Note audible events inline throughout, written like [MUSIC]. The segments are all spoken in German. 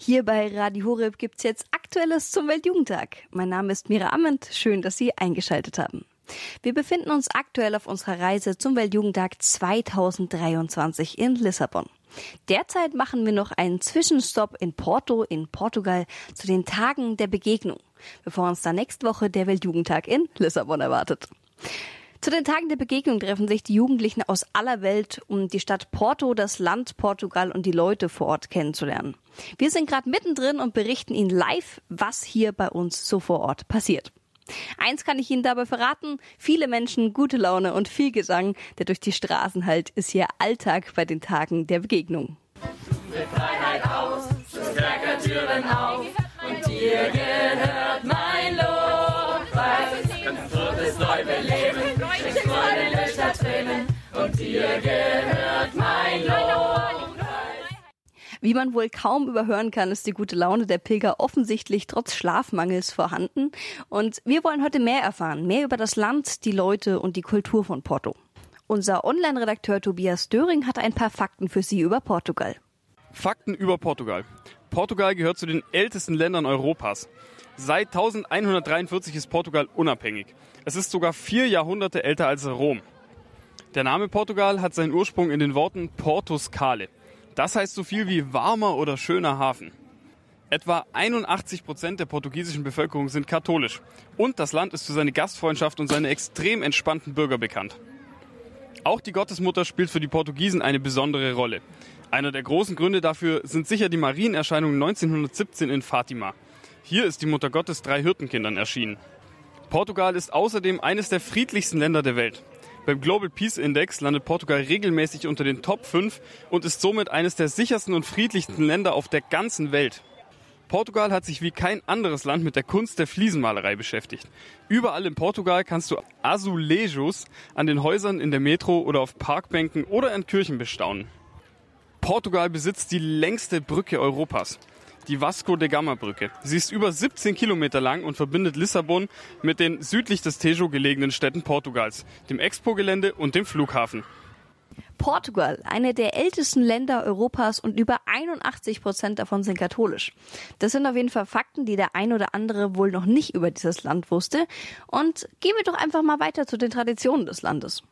Hier bei Radio Horeb gibt's jetzt Aktuelles zum Weltjugendtag. Mein Name ist Mira Amend. Schön, dass Sie eingeschaltet haben. Wir befinden uns aktuell auf unserer Reise zum Weltjugendtag 2023 in Lissabon. Derzeit machen wir noch einen Zwischenstopp in Porto in Portugal zu den Tagen der Begegnung, bevor uns da nächste Woche der Weltjugendtag in Lissabon erwartet. Zu den Tagen der Begegnung treffen sich die Jugendlichen aus aller Welt, um die Stadt Porto, das Land Portugal und die Leute vor Ort kennenzulernen. Wir sind gerade mittendrin und berichten Ihnen live, was hier bei uns so vor Ort passiert. Eins kann ich Ihnen dabei verraten, viele Menschen, gute Laune und viel Gesang, der durch die Straßen halt, ist hier Alltag bei den Tagen der Begegnung. Freiheit aus, Türen auf und dir gehört dir gehört mein Lobpreis. Wie man wohl kaum überhören kann, ist die gute Laune der Pilger offensichtlich trotz Schlafmangels vorhanden. Und wir wollen heute mehr erfahren, mehr über das Land, die Leute und die Kultur von Porto. Unser Online-Redakteur Tobias Döring hat ein paar Fakten für Sie über Portugal. Fakten über Portugal. Portugal gehört zu den ältesten Ländern Europas. Seit 1143 ist Portugal unabhängig. Es ist sogar vier Jahrhunderte älter als Rom. Der Name Portugal hat seinen Ursprung in den Worten Portus Cale. Das heißt so viel wie warmer oder schöner Hafen. Etwa 81 Prozent der portugiesischen Bevölkerung sind katholisch. Und das Land ist für seine Gastfreundschaft und seine extrem entspannten Bürger bekannt. Auch die Gottesmutter spielt für die Portugiesen eine besondere Rolle. Einer der großen Gründe dafür sind sicher die Marienerscheinungen 1917 in Fatima. Hier ist die Mutter Gottes drei Hirtenkindern erschienen. Portugal ist außerdem eines der friedlichsten Länder der Welt. Beim Global Peace Index landet Portugal regelmäßig unter den Top 5 und ist somit eines der sichersten und friedlichsten Länder auf der ganzen Welt. Portugal hat sich wie kein anderes Land mit der Kunst der Fliesenmalerei beschäftigt. Überall in Portugal kannst du Azulejos an den Häusern in der Metro oder auf Parkbänken oder an Kirchen bestaunen. Portugal besitzt die längste Brücke Europas die Vasco de Gama Brücke. Sie ist über 17 Kilometer lang und verbindet Lissabon mit den südlich des Tejo gelegenen Städten Portugals, dem Expo-Gelände und dem Flughafen. Portugal, eine der ältesten Länder Europas und über 81 Prozent davon sind katholisch. Das sind auf jeden Fall Fakten, die der ein oder andere wohl noch nicht über dieses Land wusste. Und gehen wir doch einfach mal weiter zu den Traditionen des Landes.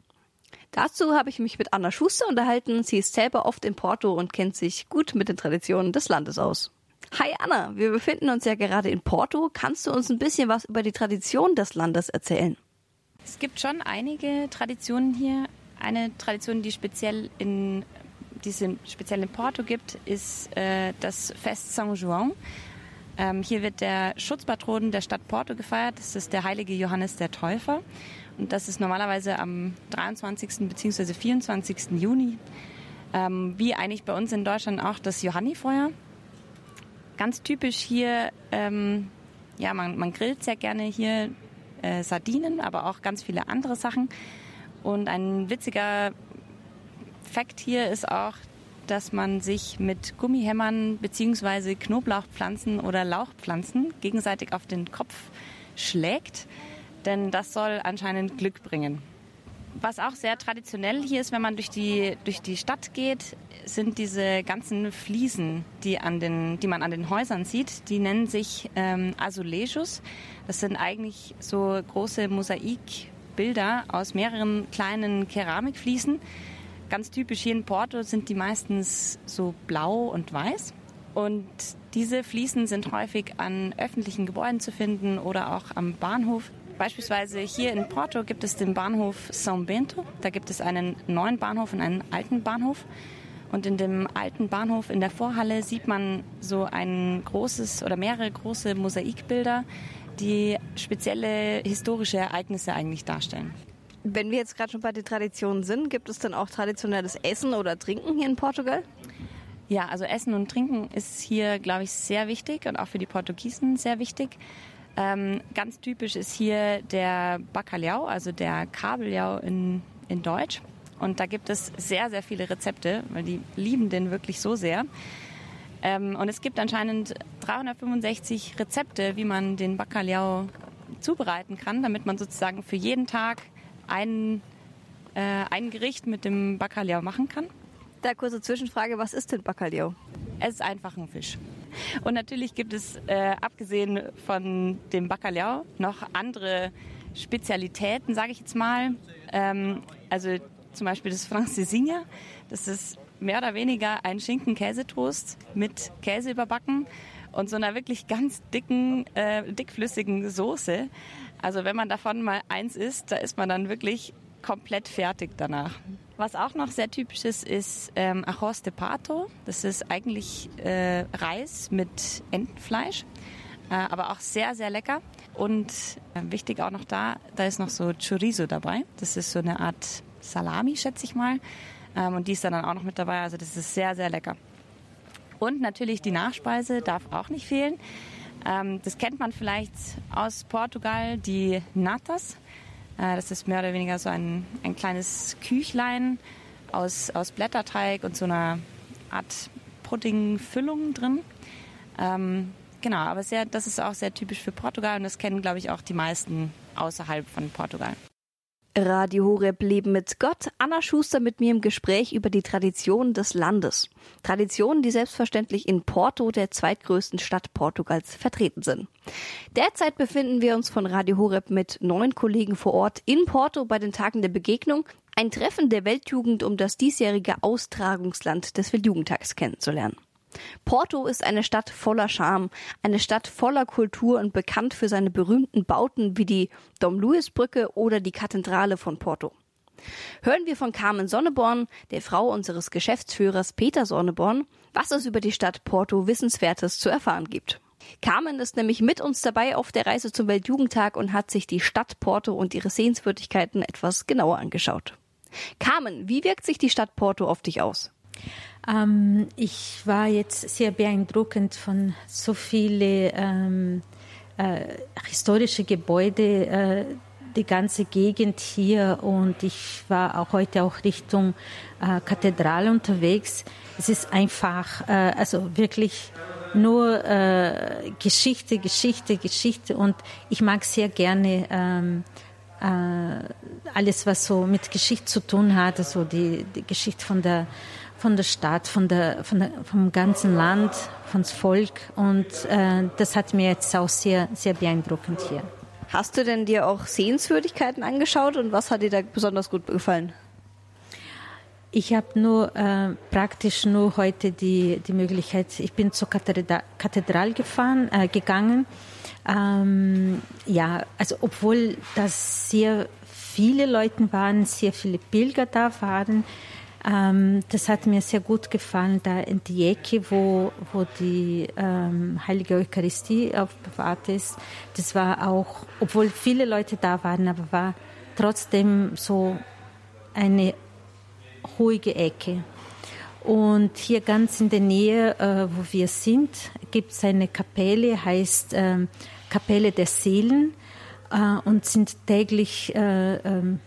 Dazu habe ich mich mit Anna Schuster unterhalten. Sie ist selber oft in Porto und kennt sich gut mit den Traditionen des Landes aus. Hi Anna, wir befinden uns ja gerade in Porto. Kannst du uns ein bisschen was über die Tradition des Landes erzählen? Es gibt schon einige Traditionen hier. Eine Tradition, die speziell in die es speziell in Porto gibt, ist äh, das Fest São João. Ähm, hier wird der Schutzpatron der Stadt Porto gefeiert. Das ist der heilige Johannes der Täufer. Und das ist normalerweise am 23. bzw. 24. Juni. Ähm, wie eigentlich bei uns in Deutschland auch das Johannifeuer. Ganz typisch hier, ähm, ja, man, man grillt sehr gerne hier äh, Sardinen, aber auch ganz viele andere Sachen. Und ein witziger Fakt hier ist auch, dass man sich mit Gummihämmern bzw. Knoblauchpflanzen oder Lauchpflanzen gegenseitig auf den Kopf schlägt, denn das soll anscheinend Glück bringen. Was auch sehr traditionell hier ist, wenn man durch die, durch die Stadt geht, sind diese ganzen Fliesen, die, an den, die man an den Häusern sieht. Die nennen sich ähm, Azulejos. Das sind eigentlich so große Mosaikbilder aus mehreren kleinen Keramikfliesen. Ganz typisch hier in Porto sind die meistens so blau und weiß. Und diese Fliesen sind häufig an öffentlichen Gebäuden zu finden oder auch am Bahnhof. Beispielsweise hier in Porto gibt es den Bahnhof São Bento. Da gibt es einen neuen Bahnhof und einen alten Bahnhof. Und in dem alten Bahnhof in der Vorhalle sieht man so ein großes oder mehrere große Mosaikbilder, die spezielle historische Ereignisse eigentlich darstellen. Wenn wir jetzt gerade schon bei den Traditionen sind, gibt es dann auch traditionelles Essen oder Trinken hier in Portugal? Ja, also Essen und Trinken ist hier, glaube ich, sehr wichtig und auch für die Portugiesen sehr wichtig. Ähm, ganz typisch ist hier der Bacalhau, also der Kabeljau in, in Deutsch. Und da gibt es sehr, sehr viele Rezepte, weil die lieben den wirklich so sehr. Ähm, und es gibt anscheinend 365 Rezepte, wie man den Bacalhau zubereiten kann, damit man sozusagen für jeden Tag ein, äh, ein Gericht mit dem Bacalhau machen kann. Da kurze Zwischenfrage, was ist denn Bacalhau? Es ist einfach ein Fisch. Und natürlich gibt es, äh, abgesehen von dem Bacalhau, noch andere Spezialitäten, sage ich jetzt mal. Ähm, also zum Beispiel das Francesinha. Das ist mehr oder weniger ein Schinken-Käsetoast mit Käse überbacken und so einer wirklich ganz dicken, äh, dickflüssigen Soße. Also wenn man davon mal eins isst, da ist man dann wirklich komplett fertig danach. Was auch noch sehr typisch ist, ist ähm, Arroz de Pato. Das ist eigentlich äh, Reis mit Entenfleisch, äh, aber auch sehr, sehr lecker. Und äh, wichtig auch noch da, da ist noch so Chorizo dabei. Das ist so eine Art Salami, schätze ich mal. Ähm, und die ist dann auch noch mit dabei. Also das ist sehr, sehr lecker. Und natürlich die Nachspeise darf auch nicht fehlen. Ähm, das kennt man vielleicht aus Portugal, die Natas. Äh, das ist mehr oder weniger so ein, ein kleines Küchlein aus, aus Blätterteig und so einer Art Puddingfüllung drin. Ähm, genau, aber sehr, das ist auch sehr typisch für Portugal und das kennen, glaube ich, auch die meisten außerhalb von Portugal. Radio Horeb Leben mit Gott. Anna Schuster mit mir im Gespräch über die Traditionen des Landes. Traditionen, die selbstverständlich in Porto, der zweitgrößten Stadt Portugals, vertreten sind. Derzeit befinden wir uns von Radio Horeb mit neun Kollegen vor Ort in Porto bei den Tagen der Begegnung. Ein Treffen der Weltjugend, um das diesjährige Austragungsland des Weltjugendtags kennenzulernen. Porto ist eine Stadt voller Charme, eine Stadt voller Kultur und bekannt für seine berühmten Bauten wie die Dom Luis Brücke oder die Kathedrale von Porto. Hören wir von Carmen Sonneborn, der Frau unseres Geschäftsführers Peter Sonneborn, was es über die Stadt Porto Wissenswertes zu erfahren gibt. Carmen ist nämlich mit uns dabei auf der Reise zum Weltjugendtag und hat sich die Stadt Porto und ihre Sehenswürdigkeiten etwas genauer angeschaut. Carmen, wie wirkt sich die Stadt Porto auf dich aus? Ähm, ich war jetzt sehr beeindruckend von so viele ähm, äh, historische Gebäude, äh, die ganze Gegend hier und ich war auch heute auch Richtung äh, Kathedrale unterwegs. Es ist einfach, äh, also wirklich nur äh, Geschichte, Geschichte, Geschichte und ich mag sehr gerne ähm, äh, alles, was so mit Geschichte zu tun hat, also die, die Geschichte von der von der Stadt, von der, von der, vom ganzen Land, vom Volk. Und äh, das hat mir jetzt auch sehr, sehr beeindruckend hier. Hast du denn dir auch Sehenswürdigkeiten angeschaut und was hat dir da besonders gut gefallen? Ich habe nur äh, praktisch nur heute die, die Möglichkeit, ich bin zur Kathedra Kathedrale gefahren, äh, gegangen. Ähm, ja, also obwohl das sehr viele Leute waren, sehr viele Pilger da waren, ähm, das hat mir sehr gut gefallen, da in die Ecke, wo, wo die ähm, Heilige Eucharistie aufbewahrt ist. Das war auch, obwohl viele Leute da waren, aber war trotzdem so eine ruhige Ecke. Und hier ganz in der Nähe, äh, wo wir sind, gibt es eine Kapelle, heißt äh, Kapelle der Seelen äh, und sind täglich äh, ähm,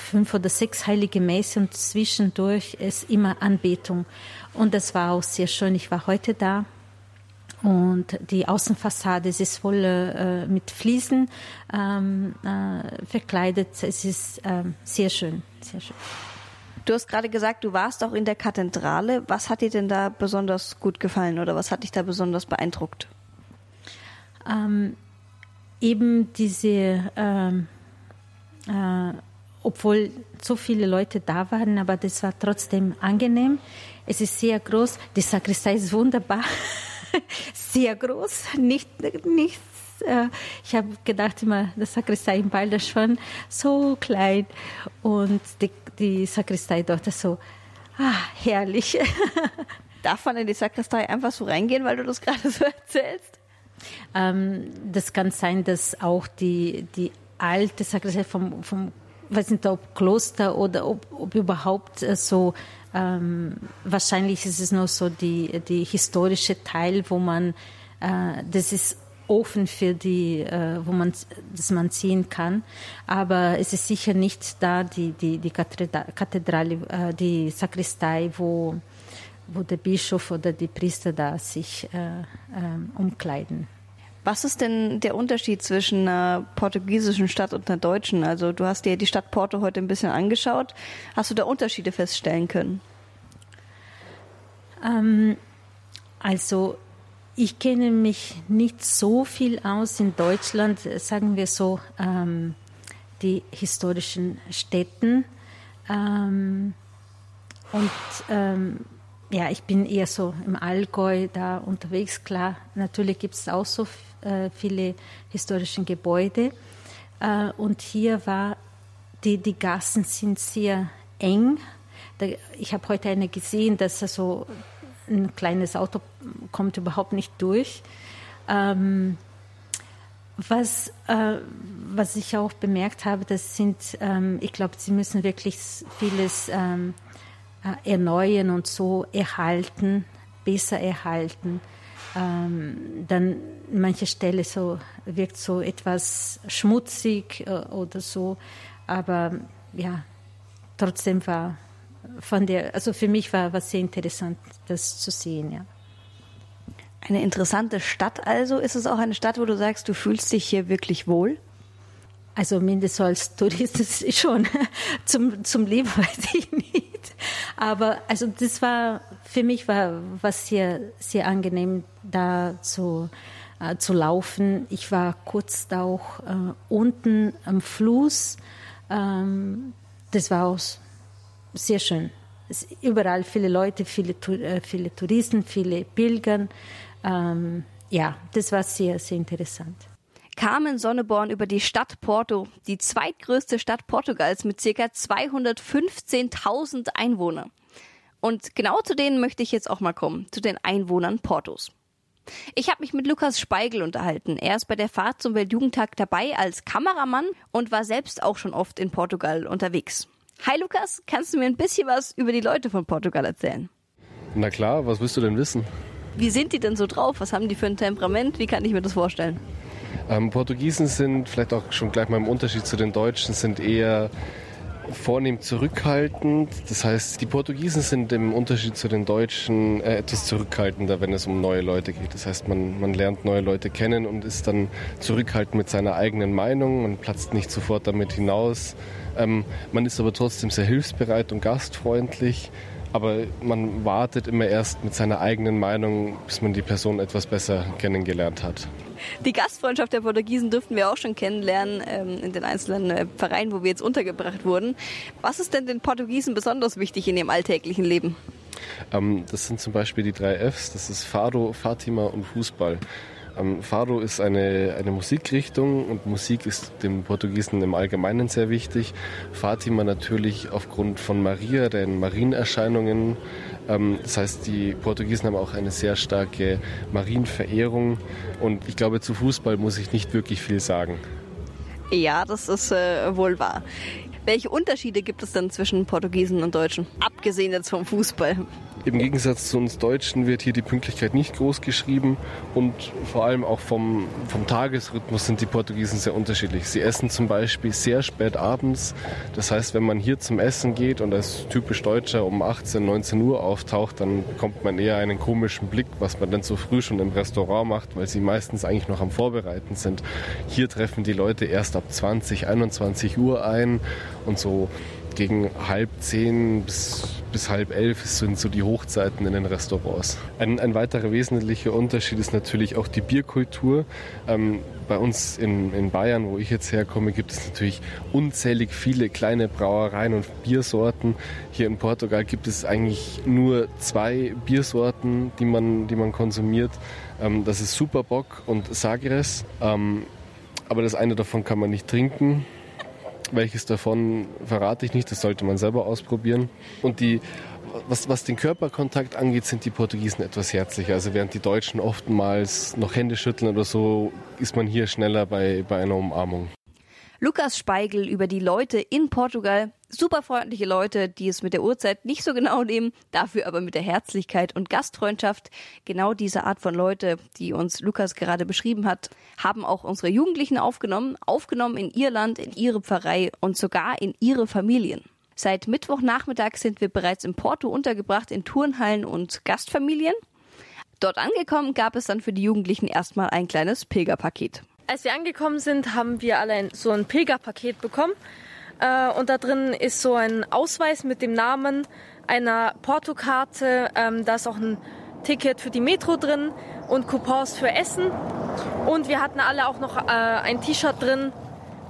fünf oder sechs heilige Messe und zwischendurch ist immer Anbetung. Und das war auch sehr schön. Ich war heute da und die Außenfassade es ist voll äh, mit Fliesen ähm, äh, verkleidet. Es ist ähm, sehr schön, sehr schön. Du hast gerade gesagt, du warst auch in der Kathedrale. Was hat dir denn da besonders gut gefallen oder was hat dich da besonders beeindruckt? Ähm, eben diese ähm, äh, obwohl so viele Leute da waren, aber das war trotzdem angenehm. Es ist sehr groß. Die Sakristei ist wunderbar, [LAUGHS] sehr groß, nicht nichts. Äh, ich habe gedacht immer, die Sakristei in Balderschwan so klein und die, die Sakristei dort so ah, herrlich. [LAUGHS] Darf man in die Sakristei einfach so reingehen, weil du das gerade so erzählst? Ähm, das kann sein, dass auch die, die alte Sakristei vom, vom weiß nicht, ob Kloster oder ob, ob überhaupt äh, so, ähm, wahrscheinlich ist es nur so die, die historische Teil, wo man, äh, das ist offen für die, äh, wo man, das man sehen kann. Aber es ist sicher nicht da die, die, die Kathedrale, äh, die Sakristei, wo, wo der Bischof oder die Priester da sich äh, ähm, umkleiden. Was ist denn der Unterschied zwischen einer portugiesischen Stadt und einer deutschen? Also du hast dir die Stadt Porto heute ein bisschen angeschaut. Hast du da Unterschiede feststellen können? Ähm, also ich kenne mich nicht so viel aus in Deutschland, sagen wir so, ähm, die historischen Städten. Ähm, und ähm, ja, ich bin eher so im Allgäu da unterwegs. Klar, natürlich gibt es auch so äh, viele historische Gebäude. Äh, und hier war, die, die Gassen sind sehr eng. Da, ich habe heute eine gesehen, dass so ein kleines Auto kommt überhaupt nicht durch. Ähm, was, äh, was ich auch bemerkt habe, das sind, ähm, ich glaube, sie müssen wirklich vieles ähm, äh, erneuern und so erhalten, besser erhalten. Ähm, dann manche Stelle so wirkt so etwas schmutzig äh, oder so, aber ja, trotzdem war von der, also für mich war was sehr interessant, das zu sehen, ja. Eine interessante Stadt also. Ist es auch eine Stadt, wo du sagst, du fühlst dich hier wirklich wohl? Also mindestens als Tourist schon. [LAUGHS] zum, zum Leben weiß ich nicht. Aber also das war, für mich war was sehr, sehr angenehm, da zu, äh, zu laufen. Ich war kurz da auch äh, unten am Fluss. Ähm, das war auch sehr schön. Es, überall viele Leute, viele, äh, viele Touristen, viele Pilgern. Ähm, ja, das war sehr, sehr interessant. Carmen Sonneborn über die Stadt Porto, die zweitgrößte Stadt Portugals mit ca. 215.000 Einwohnern. Und genau zu denen möchte ich jetzt auch mal kommen, zu den Einwohnern Portos. Ich habe mich mit Lukas Speigel unterhalten. Er ist bei der Fahrt zum Weltjugendtag dabei als Kameramann und war selbst auch schon oft in Portugal unterwegs. Hi Lukas, kannst du mir ein bisschen was über die Leute von Portugal erzählen? Na klar, was willst du denn wissen? Wie sind die denn so drauf? Was haben die für ein Temperament? Wie kann ich mir das vorstellen? Ähm, Portugiesen sind vielleicht auch schon gleich mal im Unterschied zu den Deutschen, sind eher vornehm zurückhaltend. Das heißt, die Portugiesen sind im Unterschied zu den Deutschen äh, etwas zurückhaltender, wenn es um neue Leute geht. Das heißt, man, man lernt neue Leute kennen und ist dann zurückhaltend mit seiner eigenen Meinung und platzt nicht sofort damit hinaus. Ähm, man ist aber trotzdem sehr hilfsbereit und gastfreundlich. Aber man wartet immer erst mit seiner eigenen Meinung, bis man die Person etwas besser kennengelernt hat. Die Gastfreundschaft der Portugiesen dürften wir auch schon kennenlernen ähm, in den einzelnen äh, Vereinen, wo wir jetzt untergebracht wurden. Was ist denn den Portugiesen besonders wichtig in ihrem alltäglichen Leben? Ähm, das sind zum Beispiel die drei Fs. Das ist Fado, Fatima und Fußball. Ähm, Fado ist eine, eine Musikrichtung und Musik ist dem Portugiesen im Allgemeinen sehr wichtig. Fatima natürlich aufgrund von Maria, den Marienerscheinungen. Ähm, das heißt, die Portugiesen haben auch eine sehr starke Marienverehrung und ich glaube, zu Fußball muss ich nicht wirklich viel sagen. Ja, das ist äh, wohl wahr. Welche Unterschiede gibt es denn zwischen Portugiesen und Deutschen, abgesehen jetzt vom Fußball? Im Gegensatz zu uns Deutschen wird hier die Pünktlichkeit nicht groß geschrieben und vor allem auch vom, vom Tagesrhythmus sind die Portugiesen sehr unterschiedlich. Sie essen zum Beispiel sehr spät abends. Das heißt, wenn man hier zum Essen geht und als typisch Deutscher um 18, 19 Uhr auftaucht, dann bekommt man eher einen komischen Blick, was man denn so früh schon im Restaurant macht, weil sie meistens eigentlich noch am Vorbereiten sind. Hier treffen die Leute erst ab 20, 21 Uhr ein und so gegen halb zehn bis, bis halb elf sind so die Hochzeiten in den Restaurants. Ein, ein weiterer wesentlicher Unterschied ist natürlich auch die Bierkultur. Ähm, bei uns in, in Bayern, wo ich jetzt herkomme, gibt es natürlich unzählig viele kleine Brauereien und Biersorten. Hier in Portugal gibt es eigentlich nur zwei Biersorten, die man, die man konsumiert. Ähm, das ist Superbock und Sagres. Ähm, aber das eine davon kann man nicht trinken. Welches davon verrate ich nicht, das sollte man selber ausprobieren. Und die, was, was den Körperkontakt angeht, sind die Portugiesen etwas herzlicher. Also während die Deutschen oftmals noch Hände schütteln oder so, ist man hier schneller bei, bei einer Umarmung. Lukas Speigel über die Leute in Portugal. Super freundliche Leute, die es mit der Uhrzeit nicht so genau nehmen, dafür aber mit der Herzlichkeit und Gastfreundschaft. Genau diese Art von Leute, die uns Lukas gerade beschrieben hat, haben auch unsere Jugendlichen aufgenommen, aufgenommen in ihr Land, in ihre Pfarrei und sogar in ihre Familien. Seit Mittwochnachmittag sind wir bereits in Porto untergebracht in Turnhallen und Gastfamilien. Dort angekommen gab es dann für die Jugendlichen erstmal ein kleines Pilgerpaket. Als wir angekommen sind, haben wir alle so ein Pilgerpaket bekommen. Äh, und da drin ist so ein Ausweis mit dem Namen einer Portokarte. Ähm, da ist auch ein Ticket für die Metro drin und Coupons für Essen. Und wir hatten alle auch noch äh, ein T-Shirt drin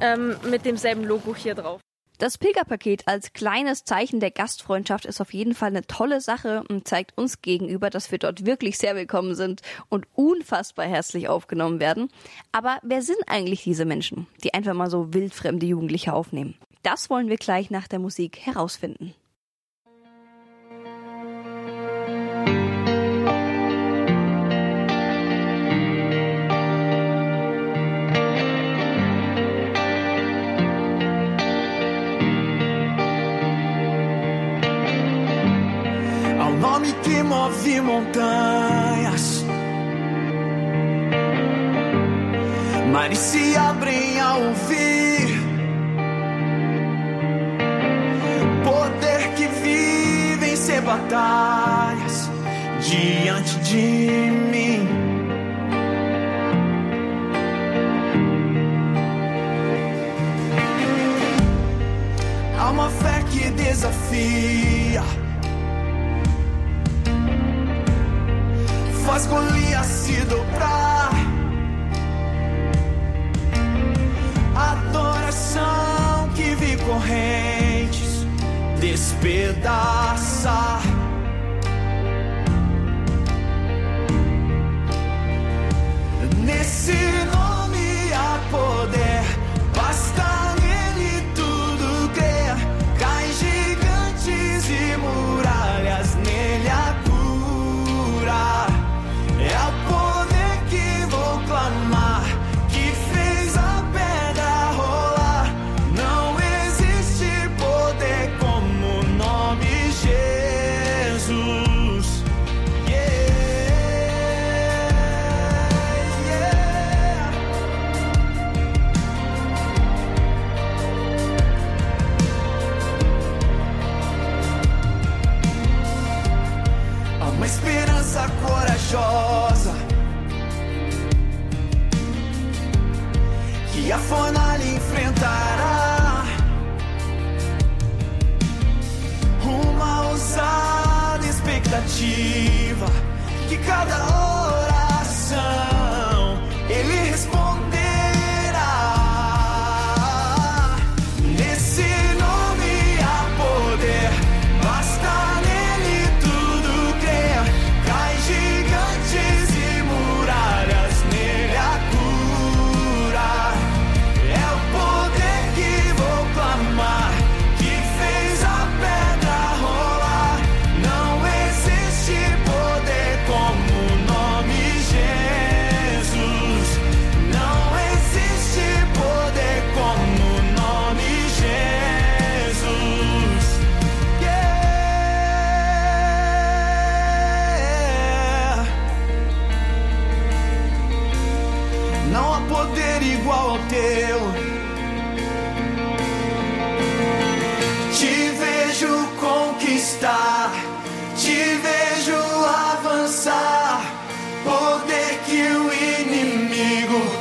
ähm, mit demselben Logo hier drauf. Das Pilgerpaket als kleines Zeichen der Gastfreundschaft ist auf jeden Fall eine tolle Sache und zeigt uns gegenüber, dass wir dort wirklich sehr willkommen sind und unfassbar herzlich aufgenommen werden. Aber wer sind eigentlich diese Menschen, die einfach mal so wildfremde Jugendliche aufnehmen? Das wollen wir gleich nach der Musik herausfinden. Nome que move montanhas, mares se abrem ao ouvir. Poder que vive em ser batalhas diante de mim. Há uma fé que desafia. Faz Golias se dobrar. Adoração que vi correntes despedaçar. Nesse nome há poder, basta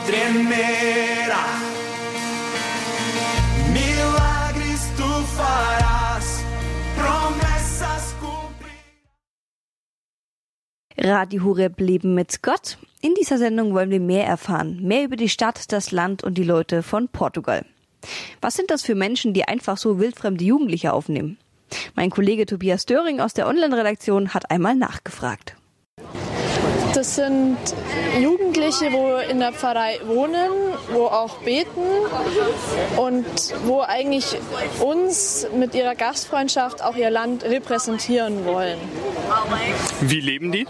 tremerá. Milagres tu farás, promessas cumprir. Radio Horeb Leben mit Gott. In dieser Sendung wollen wir mehr erfahren, mehr über die Stadt, das Land und die Leute von Portugal. Was sind das für Menschen, die einfach so wildfremde Jugendliche aufnehmen? Mein Kollege Tobias Döring aus der Online-Redaktion hat einmal nachgefragt. Das sind Jugendliche, wo in der Pfarrei wohnen, wo auch beten und wo eigentlich uns mit ihrer Gastfreundschaft auch ihr Land repräsentieren wollen. Wie leben die?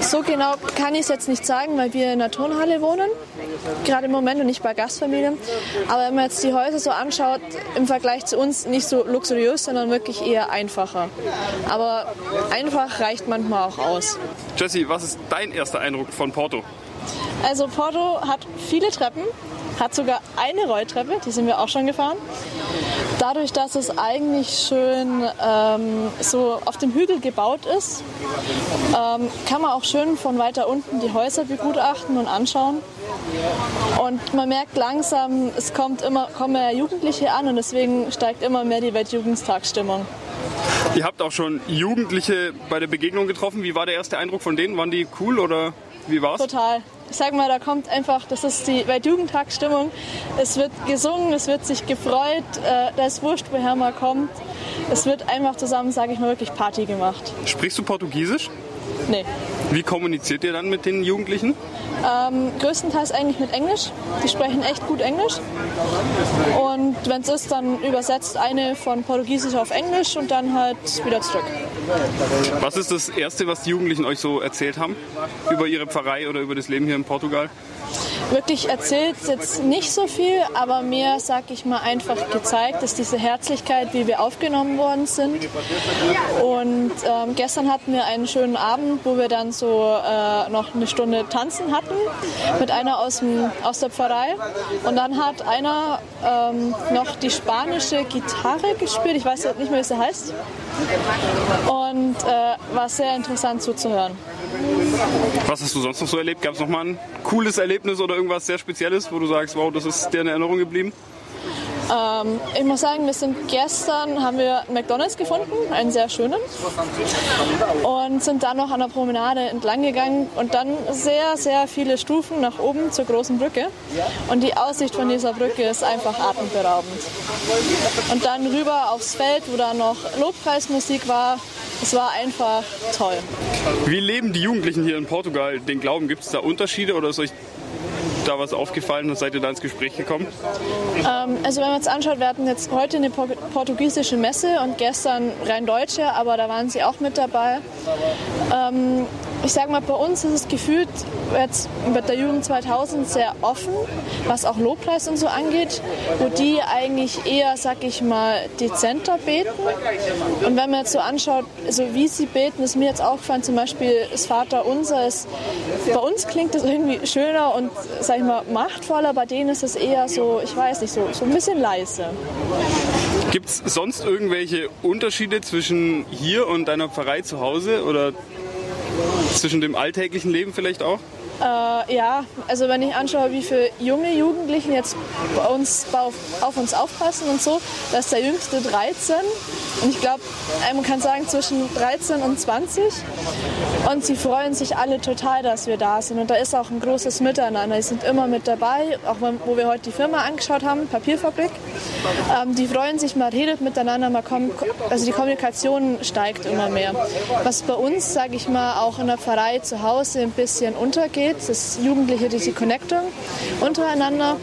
So genau kann ich es jetzt nicht sagen, weil wir in der Turnhalle wohnen, gerade im Moment und nicht bei Gastfamilien. Aber wenn man jetzt die Häuser so anschaut, im Vergleich zu uns nicht so luxuriös, sondern wirklich eher einfacher. Aber einfach reicht manchmal auch aus. Jesse, was ist dein erster Eindruck von Porto? Also Porto hat viele Treppen, hat sogar eine Rolltreppe, die sind wir auch schon gefahren. Dadurch, dass es eigentlich schön ähm, so auf dem Hügel gebaut ist, ähm, kann man auch schön von weiter unten die Häuser begutachten und anschauen. Und man merkt langsam, es kommt immer, kommen mehr Jugendliche an und deswegen steigt immer mehr die Weltjugendstagsstimmung. Ihr habt auch schon Jugendliche bei der Begegnung getroffen. Wie war der erste Eindruck von denen? Waren die cool oder wie war's? Total. Ich sag mal, da kommt einfach, das ist die Weltjugendtagsstimmung. Es wird gesungen, es wird sich gefreut, äh, da ist wurscht, woher man kommt. Es wird einfach zusammen, sage ich mal, wirklich Party gemacht. Sprichst du Portugiesisch? Nee. Wie kommuniziert ihr dann mit den Jugendlichen? Ähm, größtenteils eigentlich mit Englisch. Die sprechen echt gut Englisch. Und wenn es ist, dann übersetzt eine von Portugiesisch auf Englisch und dann halt wieder zurück. Was ist das Erste, was die Jugendlichen euch so erzählt haben über ihre Pfarrei oder über das Leben hier in Portugal? Wirklich erzählt jetzt nicht so viel, aber mehr, sag ich mal, einfach gezeigt, dass diese Herzlichkeit, wie wir aufgenommen worden sind. Und ähm, gestern hatten wir einen schönen Abend, wo wir dann so äh, noch eine Stunde tanzen hatten mit einer aus, dem, aus der Pfarrei. Und dann hat einer ähm, noch die spanische Gitarre gespielt. Ich weiß nicht mehr, wie sie heißt. Und äh, war sehr interessant zuzuhören. Was hast du sonst noch so erlebt? Gab es noch mal ein cooles Erlebnis oder irgendwas sehr Spezielles, wo du sagst, wow, das ist dir in Erinnerung geblieben? Ähm, ich muss sagen, wir sind gestern haben wir McDonalds gefunden, einen sehr schönen, und sind dann noch an der Promenade entlang gegangen und dann sehr, sehr viele Stufen nach oben zur großen Brücke. Und die Aussicht von dieser Brücke ist einfach atemberaubend. Und dann rüber aufs Feld, wo da noch Lobpreismusik war. Es war einfach toll. Wie leben die Jugendlichen hier in Portugal den Glauben? Gibt es da Unterschiede oder ist euch da was aufgefallen? Seid ihr da ins Gespräch gekommen? Ähm, also wenn man jetzt anschaut, wir hatten jetzt heute eine por- portugiesische Messe und gestern rein deutsche, aber da waren sie auch mit dabei. Ähm, ich sage mal, bei uns ist es gefühlt jetzt mit der Jugend 2000 sehr offen, was auch Lobpreis und so angeht, wo die eigentlich eher, sag ich mal, dezenter beten. Und wenn man jetzt so anschaut, also wie sie beten, ist mir jetzt aufgefallen, zum Beispiel das Vater Unser ist, bei uns klingt das irgendwie schöner und, sag mal, machtvoller, bei denen ist es eher so, ich weiß nicht, so, so ein bisschen leise. Gibt es sonst irgendwelche Unterschiede zwischen hier und deiner Pfarrei zu Hause oder zwischen dem alltäglichen Leben vielleicht auch? Äh, ja, also wenn ich anschaue, wie viele junge Jugendlichen jetzt bei uns auf, auf uns aufpassen und so, da ist der jüngste 13 und ich glaube, man kann sagen zwischen 13 und 20 und sie freuen sich alle total, dass wir da sind und da ist auch ein großes Miteinander. Die sind immer mit dabei, auch wo wir heute die Firma angeschaut haben, Papierfabrik. Ähm, die freuen sich, man redet miteinander, man kommt, also die Kommunikation steigt immer mehr. Was bei uns, sage ich mal, auch in der Pfarrei zu Hause ein bisschen untergeht, das ist Jugendliche, diese Connectung untereinander.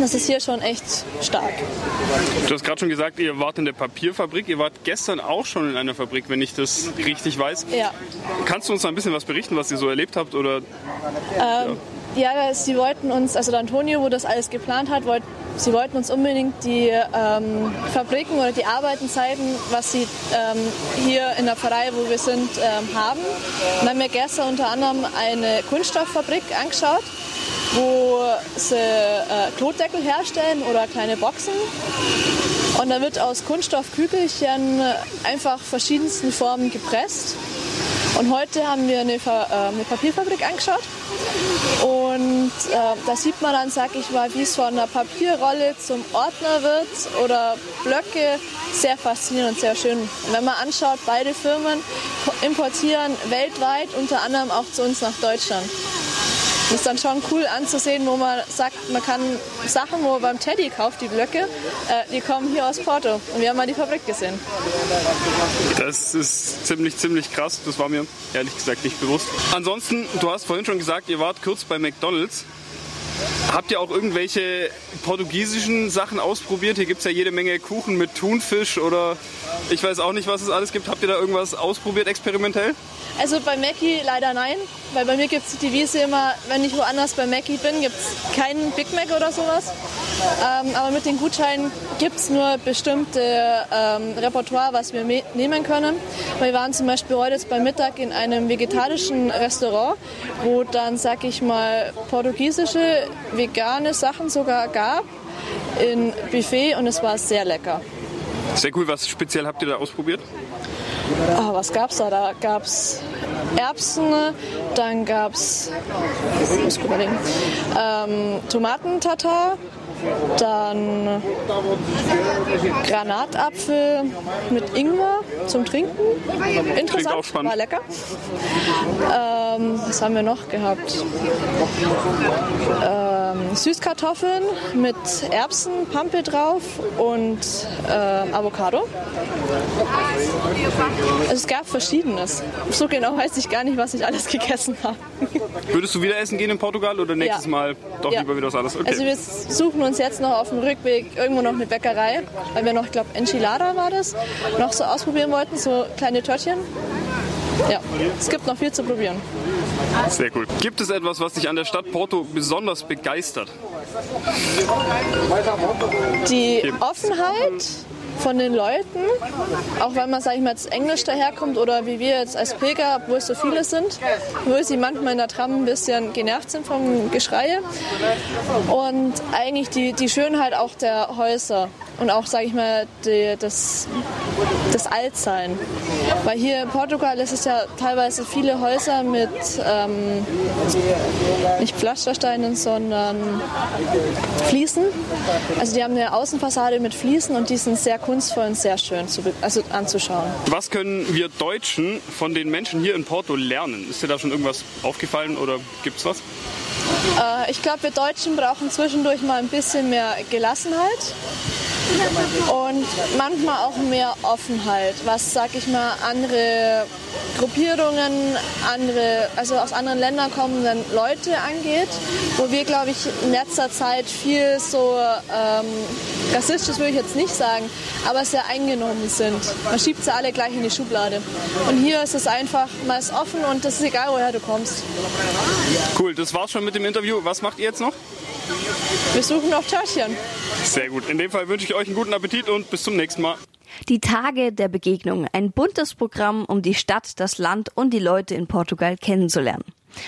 Das ist hier schon echt stark. Du hast gerade schon gesagt, ihr wart in der Papierfabrik. Ihr wart gestern auch schon in einer Fabrik, wenn ich das richtig weiß. Ja. Kannst du uns da ein bisschen was berichten, was ihr so erlebt habt? Oder Ähm, ja, das- sie wollten uns, also der Antonio, wo das alles geplant hat, wollt, sie wollten uns unbedingt die ähm, Fabriken oder die Arbeiten zeigen, was sie ähm, hier in der Pfarrei, wo wir sind, ähm, haben. Und haben mir gestern unter anderem eine Kunststofffabrik angeschaut, wo sie äh, Klodeckel herstellen oder kleine Boxen. Und da wird aus Kunststoffkügelchen einfach verschiedensten Formen gepresst. Und heute haben wir eine, äh, eine Papierfabrik angeschaut. Und äh, da sieht man dann, sag ich mal, wie es von einer Papierrolle zum Ordner wird oder Blöcke. Sehr faszinierend und sehr schön. Und wenn man anschaut, beide Firmen importieren weltweit, unter anderem auch zu uns nach Deutschland. Das ist dann schon cool anzusehen, wo man sagt, man kann Sachen, wo man beim Teddy kauft, die Blöcke, äh, die kommen hier aus Porto. Und wir haben mal die Fabrik gesehen. Das ist ziemlich, ziemlich krass. Das war mir ehrlich gesagt nicht bewusst. Ansonsten, du hast vorhin schon gesagt, ihr wart kurz bei McDonalds. Habt ihr auch irgendwelche portugiesischen Sachen ausprobiert? Hier gibt es ja jede Menge Kuchen mit Thunfisch oder ich weiß auch nicht, was es alles gibt. Habt ihr da irgendwas ausprobiert, experimentell? Also bei Mackie leider nein, weil bei mir gibt es die Devise immer, wenn ich woanders bei Mackie bin, gibt es keinen Big Mac oder sowas. Ähm, aber mit den Gutscheinen gibt es nur bestimmte ähm, Repertoire, was wir me- nehmen können. Wir waren zum Beispiel heute beim Mittag in einem vegetarischen Restaurant, wo dann, sag ich mal, portugiesische, vegane Sachen sogar gab in Buffet und es war sehr lecker. Sehr cool. Was speziell habt ihr da ausprobiert? Ah, was gab's da? Da gab's Erbsen, dann gab's muss überlegen, ähm, Tomatentatar Dann Granatapfel mit Ingwer zum Trinken. Interessant, war lecker. Ähm, was haben wir noch gehabt? Ähm, Süßkartoffeln mit Erbsen, Pampe drauf und äh, Avocado. Also es gab verschiedenes. So genau weiß ich gar nicht, was ich alles [LAUGHS] gegessen habe. Würdest du wieder essen gehen in Portugal oder nächstes Ja. Mal doch Ja. lieber wieder was anderes? Okay. Also wir suchen uns jetzt noch auf dem Rückweg irgendwo noch eine Bäckerei, weil wir noch, ich glaube, Enchilada war das, noch so ausprobieren wollten, so kleine Törtchen. Ja, es gibt noch viel zu probieren. Sehr cool. Gibt es etwas, was dich an der Stadt Porto besonders begeistert? Die Offenheit von den Leuten, auch wenn man, sag ich mal, jetzt Englisch daherkommt oder wie wir jetzt als Pilger, obwohl es so viele sind, obwohl sie manchmal in der Tram ein bisschen genervt sind vom Geschreie. Und eigentlich die, die Schönheit auch der Häuser und auch, sag ich mal, die, das, das Altsein. Weil hier in Portugal ist es ja teilweise viele Häuser mit ähm, nicht Pflastersteinen, sondern Fliesen. Also die haben eine Außenfassade mit Fliesen und die sind sehr kunstvoll und sehr schön zu, also anzuschauen. Was können wir Deutschen von den Menschen hier in Porto lernen? Ist dir da schon irgendwas aufgefallen oder gibt's was? Äh, ich glaube, wir Deutschen brauchen zwischendurch mal ein bisschen mehr Gelassenheit und manchmal auch mehr Offenheit, was, sag ich mal, andere Gruppierungen, andere, also aus anderen Ländern kommenden Leute angeht, wo wir, glaube ich, in letzter Zeit viel so ähm, rassistisch würde ich jetzt nicht sagen, aber sehr eingenommen sind. Man schiebt sie alle gleich in die Schublade. Und hier ist es einfach, man ist offen und es ist egal, woher du kommst. Cool, das war's schon mit dem Interview. Was macht ihr jetzt noch? Wir suchen noch Törtchen. Sehr gut. In dem Fall wünsche ich euch einen guten Appetit und bis zum nächsten Mal. Die Tage der Begegnung, ein buntes Programm, um die Stadt, das Land und die Leute in Portugal kennenzulernen.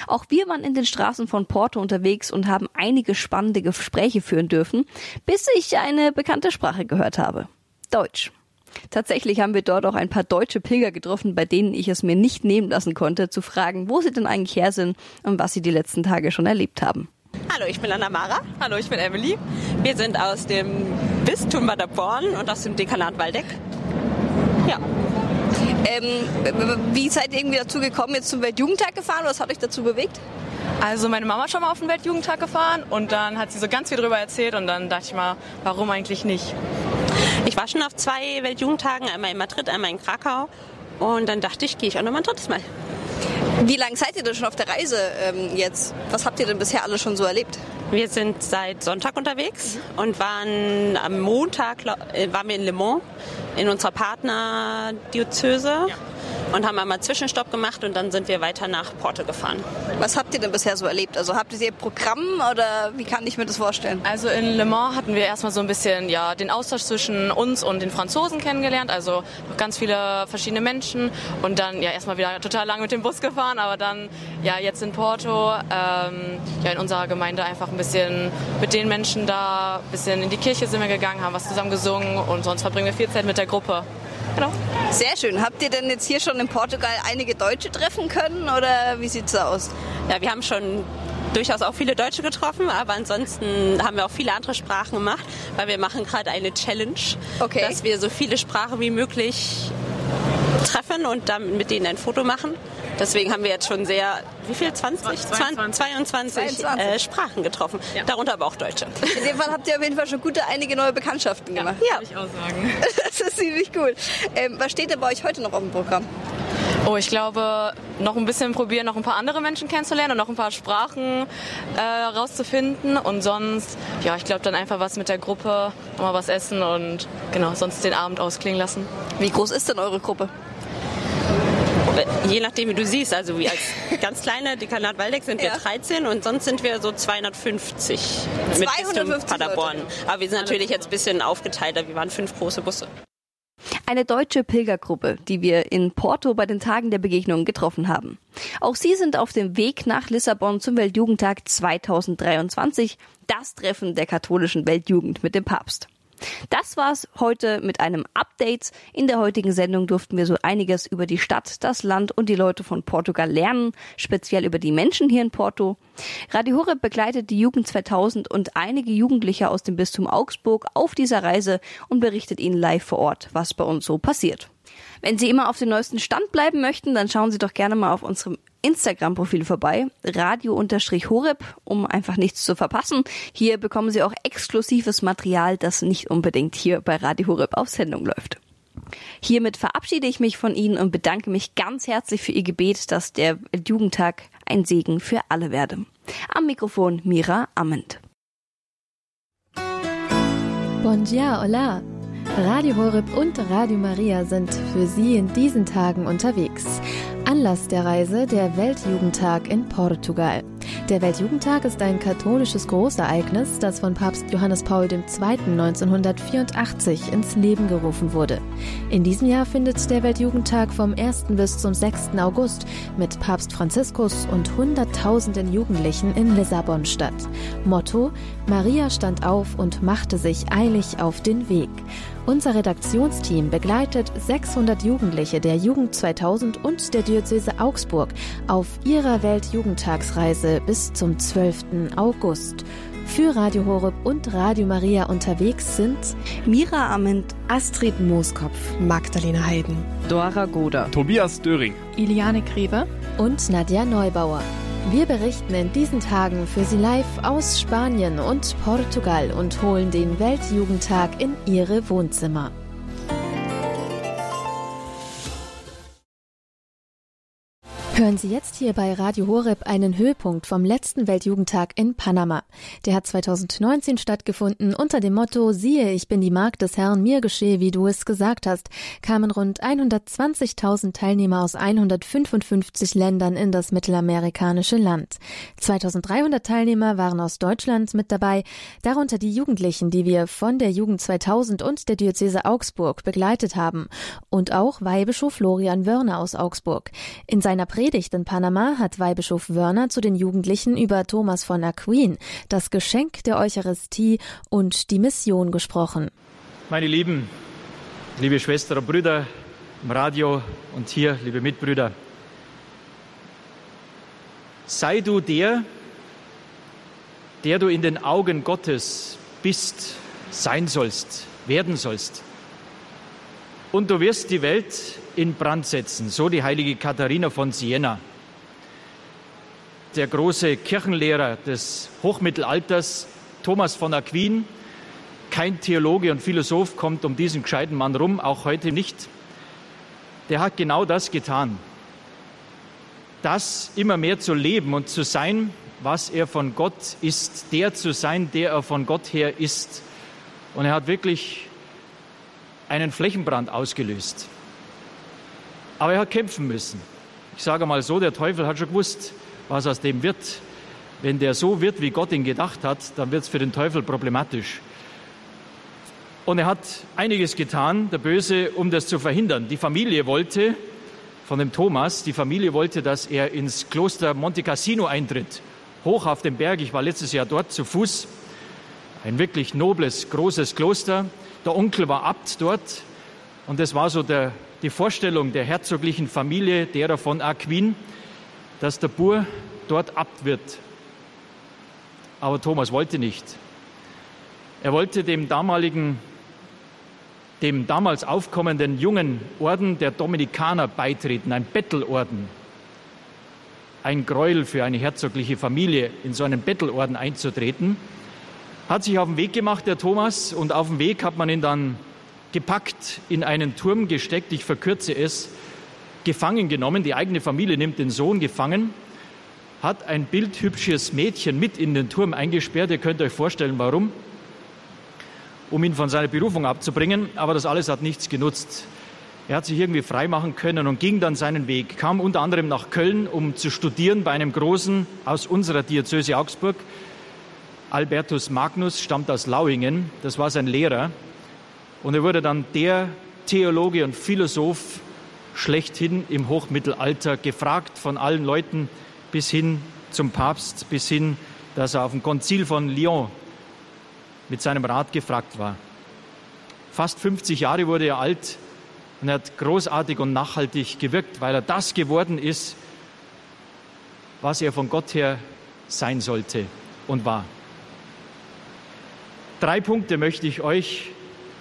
Auch wir waren in den Straßen von Porto unterwegs und haben einige spannende Gespräche führen dürfen, bis ich eine bekannte Sprache gehört habe. Deutsch. Tatsächlich haben wir dort auch ein paar deutsche Pilger getroffen, bei denen ich es mir nicht nehmen lassen konnte, zu fragen, wo sie denn eigentlich her sind und was sie die letzten Tage schon erlebt haben. Hallo, ich bin Anna Mara. Hallo, ich bin Emily. Wir sind aus dem Bistum Paderborn und aus dem Dekanat Waldeck. Ja. Ähm, wie seid ihr irgendwie dazu gekommen, jetzt zum Weltjugendtag gefahren? Was hat euch dazu bewegt? Also meine Mama ist schon mal auf den Weltjugendtag gefahren und dann hat sie so ganz viel darüber erzählt und dann dachte ich mal, warum eigentlich nicht? Ich war schon auf zwei Weltjugendtagen, einmal in Madrid, einmal in Krakau. Und dann dachte ich, gehe ich auch noch mal ein drittes Mal. Wie lange seid ihr denn schon auf der Reise ähm, jetzt? Was habt ihr denn bisher alles schon so erlebt? Wir sind seit Sonntag unterwegs und waren am Montag äh, waren wir in Le Mans in unserer Partnerdiözese und haben einmal Zwischenstopp gemacht und dann sind wir weiter nach Porto gefahren. Was habt ihr denn bisher so erlebt? Also habt ihr Programm oder wie kann ich mir das vorstellen? Also in Le Mans hatten wir erstmal so ein bisschen ja, den Austausch zwischen uns und den Franzosen kennengelernt, also noch ganz viele verschiedene Menschen und dann ja erstmal wieder total lang mit dem Bus gefahren, aber dann ja jetzt in Porto ähm, ja in unserer Gemeinde einfach ein bisschen mit den Menschen da, ein bisschen in die Kirche sind wir gegangen, haben was zusammen gesungen und sonst verbringen wir viel Zeit mit der Gruppe. Genau. Sehr schön. Habt ihr denn jetzt hier schon in Portugal einige Deutsche treffen können oder wie sieht's da aus? Ja, wir haben schon durchaus auch viele Deutsche getroffen, aber ansonsten haben wir auch viele andere Sprachen gemacht, weil wir machen gerade eine Challenge, Okay. dass wir so viele Sprachen wie möglich treffen und dann mit denen ein Foto machen. Deswegen haben wir jetzt schon sehr, wie viel? 20? 22. 22, 22. Äh, Sprachen getroffen. Darunter aber auch Deutsche. In dem Fall habt ihr auf jeden Fall schon gute einige neue Bekanntschaften gemacht. Ja. Würde ich auch sagen. [LAUGHS] Das ist ziemlich cool. Ähm, was steht denn bei euch heute noch auf dem Programm? Oh, ich glaube, noch ein bisschen probieren, noch ein paar andere Menschen kennenzulernen und noch ein paar Sprachen äh, rauszufinden. Und sonst, ja, ich glaube dann einfach was mit der Gruppe, nochmal was essen und genau, sonst den Abend ausklingen lassen. Wie groß ist denn eure Gruppe? Je nachdem, wie du siehst. Also wie als ganz kleine Dekanat Waldeck sind wir Ja. 13 und sonst sind wir so 250 mit 250 Bistum Paderborn. Leute. Aber wir sind natürlich jetzt ein bisschen aufgeteilter. Wir waren fünf große Busse. Eine deutsche Pilgergruppe, die wir in Porto bei den Tagen der Begegnung getroffen haben. Auch sie sind auf dem Weg nach Lissabon zum Weltjugendtag 2023, das Treffen der katholischen Weltjugend mit dem Papst. Das war's heute mit einem Update. In der heutigen Sendung durften wir so einiges über die Stadt, das Land und die Leute von Portugal lernen, speziell über die Menschen hier in Porto. Radio Horeb begleitet die Jugend 2000 und einige Jugendliche aus dem Bistum Augsburg auf dieser Reise und berichtet ihnen live vor Ort, was bei uns so passiert. Wenn Sie immer auf dem neuesten Stand bleiben möchten, dann schauen Sie doch gerne mal auf unserem Instagram-Profil vorbei, radio-horeb, um einfach nichts zu verpassen. Hier bekommen Sie auch exklusives Material, das nicht unbedingt hier bei Radio Horeb auf Sendung läuft. Hiermit verabschiede ich mich von Ihnen und bedanke mich ganz herzlich für Ihr Gebet, dass der Jugendtag ein Segen für alle werde. Am Mikrofon Mira Amend. Bon dia, hola. Radio Horeb und Radio Maria sind für Sie in diesen Tagen unterwegs. Anlass der Reise der Weltjugendtag in Portugal. Der Weltjugendtag ist ein katholisches Großereignis, das von Papst Johannes Paul II. 1984 ins Leben gerufen wurde. In diesem Jahr findet der Weltjugendtag vom 1. bis zum 6. August mit Papst Franziskus und Hunderttausenden Jugendlichen in Lissabon statt. Motto: Maria stand auf und machte sich eilig auf den Weg. Unser Redaktionsteam begleitet 600 Jugendliche der Jugend 2000 und der Diözese Augsburg auf ihrer Weltjugendtagsreise bis zum 12. August. Für Radio Horeb und Radio Maria unterwegs sind Mira Ament, Astrid Mooskopf, Magdalena Heiden, Dora Goder, Tobias Döring, Iliane Grebe und Nadja Neubauer. Wir berichten in diesen Tagen für Sie live aus Spanien und Portugal und holen den Weltjugendtag in Ihre Wohnzimmer. Hören Sie jetzt hier bei Radio Horeb einen Höhepunkt vom letzten Weltjugendtag in Panama. Der hat 2019 stattgefunden. Unter dem Motto Siehe, ich bin die Magd des Herrn, mir geschehe, wie du es gesagt hast, kamen rund 120.000 Teilnehmer aus 155 Ländern in das mittelamerikanische Land. 2300 Teilnehmer waren aus Deutschland mit dabei, darunter die Jugendlichen, die wir von der Jugend 2000 und der Diözese Augsburg begleitet haben und auch Weihbischof Florian Wörner aus Augsburg. In seiner Predigt in Panama hat Weihbischof Wörner zu den Jugendlichen über Thomas von Aquin, das Geschenk der Eucharistie und die Mission gesprochen. Meine Lieben, liebe Schwestern und Brüder im Radio und hier, liebe Mitbrüder, sei du der, der du in den Augen Gottes bist, sein sollst, werden sollst. Und du wirst die Welt in Brand setzen, so die heilige Katharina von Siena. Der große Kirchenlehrer des Hochmittelalters, Thomas von Aquin, kein Theologe und Philosoph kommt um diesen gescheiten Mann rum, auch heute nicht. Der hat genau das getan. Das immer mehr zu leben und zu sein, was er von Gott ist, der zu sein, der er von Gott her ist. Und er hat wirklich einen Flächenbrand ausgelöst. Aber er hat kämpfen müssen. Ich sage mal so, der Teufel hat schon gewusst, was aus dem wird. Wenn der so wird, wie Gott ihn gedacht hat, dann wird es für den Teufel problematisch. Und er hat einiges getan, der Böse, um das zu verhindern. Die Familie wollte, von dem Thomas, die Familie wollte, dass er ins Kloster Monte Cassino eintritt. Hoch auf dem Berg. Ich war letztes Jahr dort zu Fuß. Ein wirklich nobles, großes Kloster. Der Onkel war Abt dort. Und das war so der die Vorstellung der herzoglichen Familie derer von Aquin, dass der Bur dort Abt wird. Aber Thomas wollte nicht. Er wollte dem damaligen, dem damals aufkommenden jungen Orden der Dominikaner beitreten, ein Bettelorden. Ein Gräuel für eine herzogliche Familie, in so einen Bettelorden einzutreten. Hat sich auf den Weg gemacht, der Thomas, und auf dem Weg hat man ihn dann gepackt, in einen Turm gesteckt, ich verkürze es, gefangen genommen. Die eigene Familie nimmt den Sohn gefangen, hat ein bildhübsches Mädchen mit in den Turm eingesperrt. Ihr könnt euch vorstellen, warum. Um ihn von seiner Berufung abzubringen. Aber das alles hat nichts genutzt. Er hat sich irgendwie freimachen können und ging dann seinen Weg. Kam unter anderem nach Köln, um zu studieren bei einem Großen aus unserer Diözese Augsburg. Albertus Magnus stammt aus Lauingen. Das war sein Lehrer. Und er wurde dann der Theologe und Philosoph schlechthin im Hochmittelalter, gefragt von allen Leuten bis hin zum Papst, bis hin, dass er auf dem Konzil von Lyon mit seinem Rat gefragt war. Fast 50 Jahre wurde er alt und er hat großartig und nachhaltig gewirkt, weil er das geworden ist, was er von Gott her sein sollte und war. Drei Punkte möchte ich euch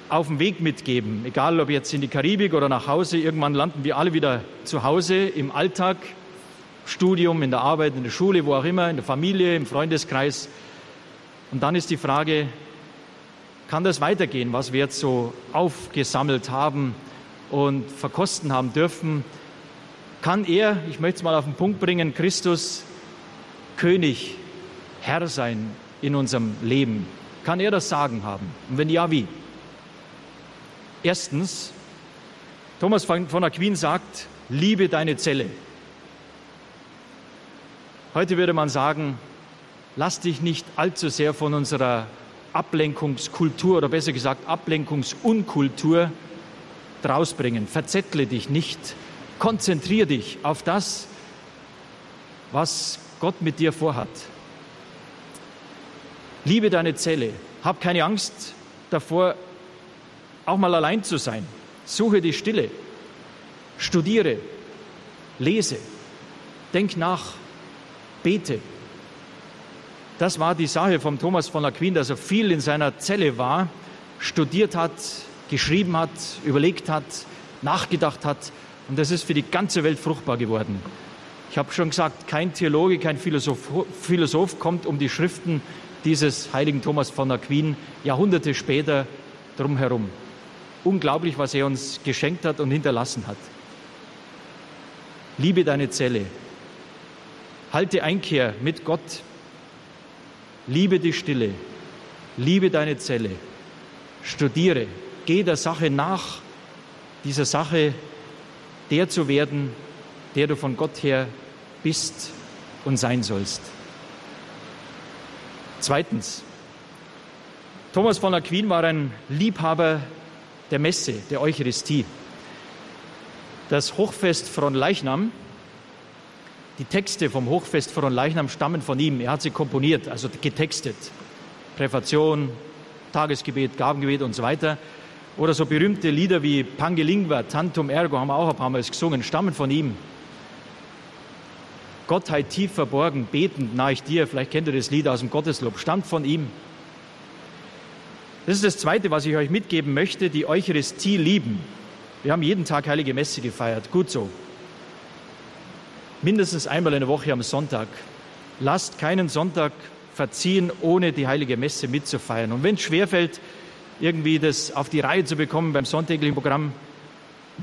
auf dem Weg mitgeben, egal ob jetzt in die Karibik oder nach Hause. Irgendwann landen wir alle wieder zu Hause im Alltag, Studium, in der Arbeit, in der Schule, wo auch immer, in der Familie, im Freundeskreis. Und dann ist die Frage, kann das weitergehen, was wir jetzt so aufgesammelt haben und verkosten haben dürfen? Kann er, ich möchte es mal auf den Punkt bringen, Christus König, Herr sein in unserem Leben? Kann er das Sagen haben? Und wenn ja, wie? Erstens, Thomas von Aquin sagt, liebe deine Zelle. Heute würde man sagen, lass dich nicht allzu sehr von unserer Ablenkungskultur oder besser gesagt Ablenkungsunkultur drausbringen. Verzettle dich nicht. Konzentriere dich auf das, was Gott mit dir vorhat. Liebe deine Zelle. Hab keine Angst davor, auch mal allein zu sein. Suche die Stille. Studiere. Lese. Denk nach. Bete. Das war die Sache von Thomas von Aquin, dass er viel in seiner Zelle war, studiert hat, geschrieben hat, überlegt hat, nachgedacht hat. Und das ist für die ganze Welt fruchtbar geworden. Ich habe schon gesagt, kein Theologe, kein Philosoph, Philosoph kommt um die Schriften dieses heiligen Thomas von Aquin Jahrhunderte später drumherum. Unglaublich, was er uns geschenkt hat und hinterlassen hat. Liebe deine Zelle. Halte Einkehr mit Gott. Liebe die Stille. Liebe deine Zelle. Studiere. Geh der Sache nach, dieser Sache der zu werden, der du von Gott her bist und sein sollst. Zweitens, Thomas von Aquin war ein Liebhaber der Messe, der Eucharistie. Das Hochfest von Leichnam, die Texte vom Hochfest von Leichnam stammen von ihm. Er hat sie komponiert, also getextet. Präfation, Tagesgebet, Gabengebet und so weiter. Oder so berühmte Lieder wie Pangelingua, Tantum Ergo, haben wir auch ein paar Mal gesungen, stammen von ihm. Gottheit tief verborgen, betend nahe ich dir, vielleicht kennt ihr das Lied aus dem Gotteslob, stammt von ihm. Das ist das Zweite, was ich euch mitgeben möchte, die Eucharistie lieben. Wir haben jeden Tag Heilige Messe gefeiert, gut so. Mindestens einmal in der Woche am Sonntag. Lasst keinen Sonntag verziehen, ohne die Heilige Messe mitzufeiern. Und wenn es schwerfällt, irgendwie das auf die Reihe zu bekommen beim sonntäglichen Programm,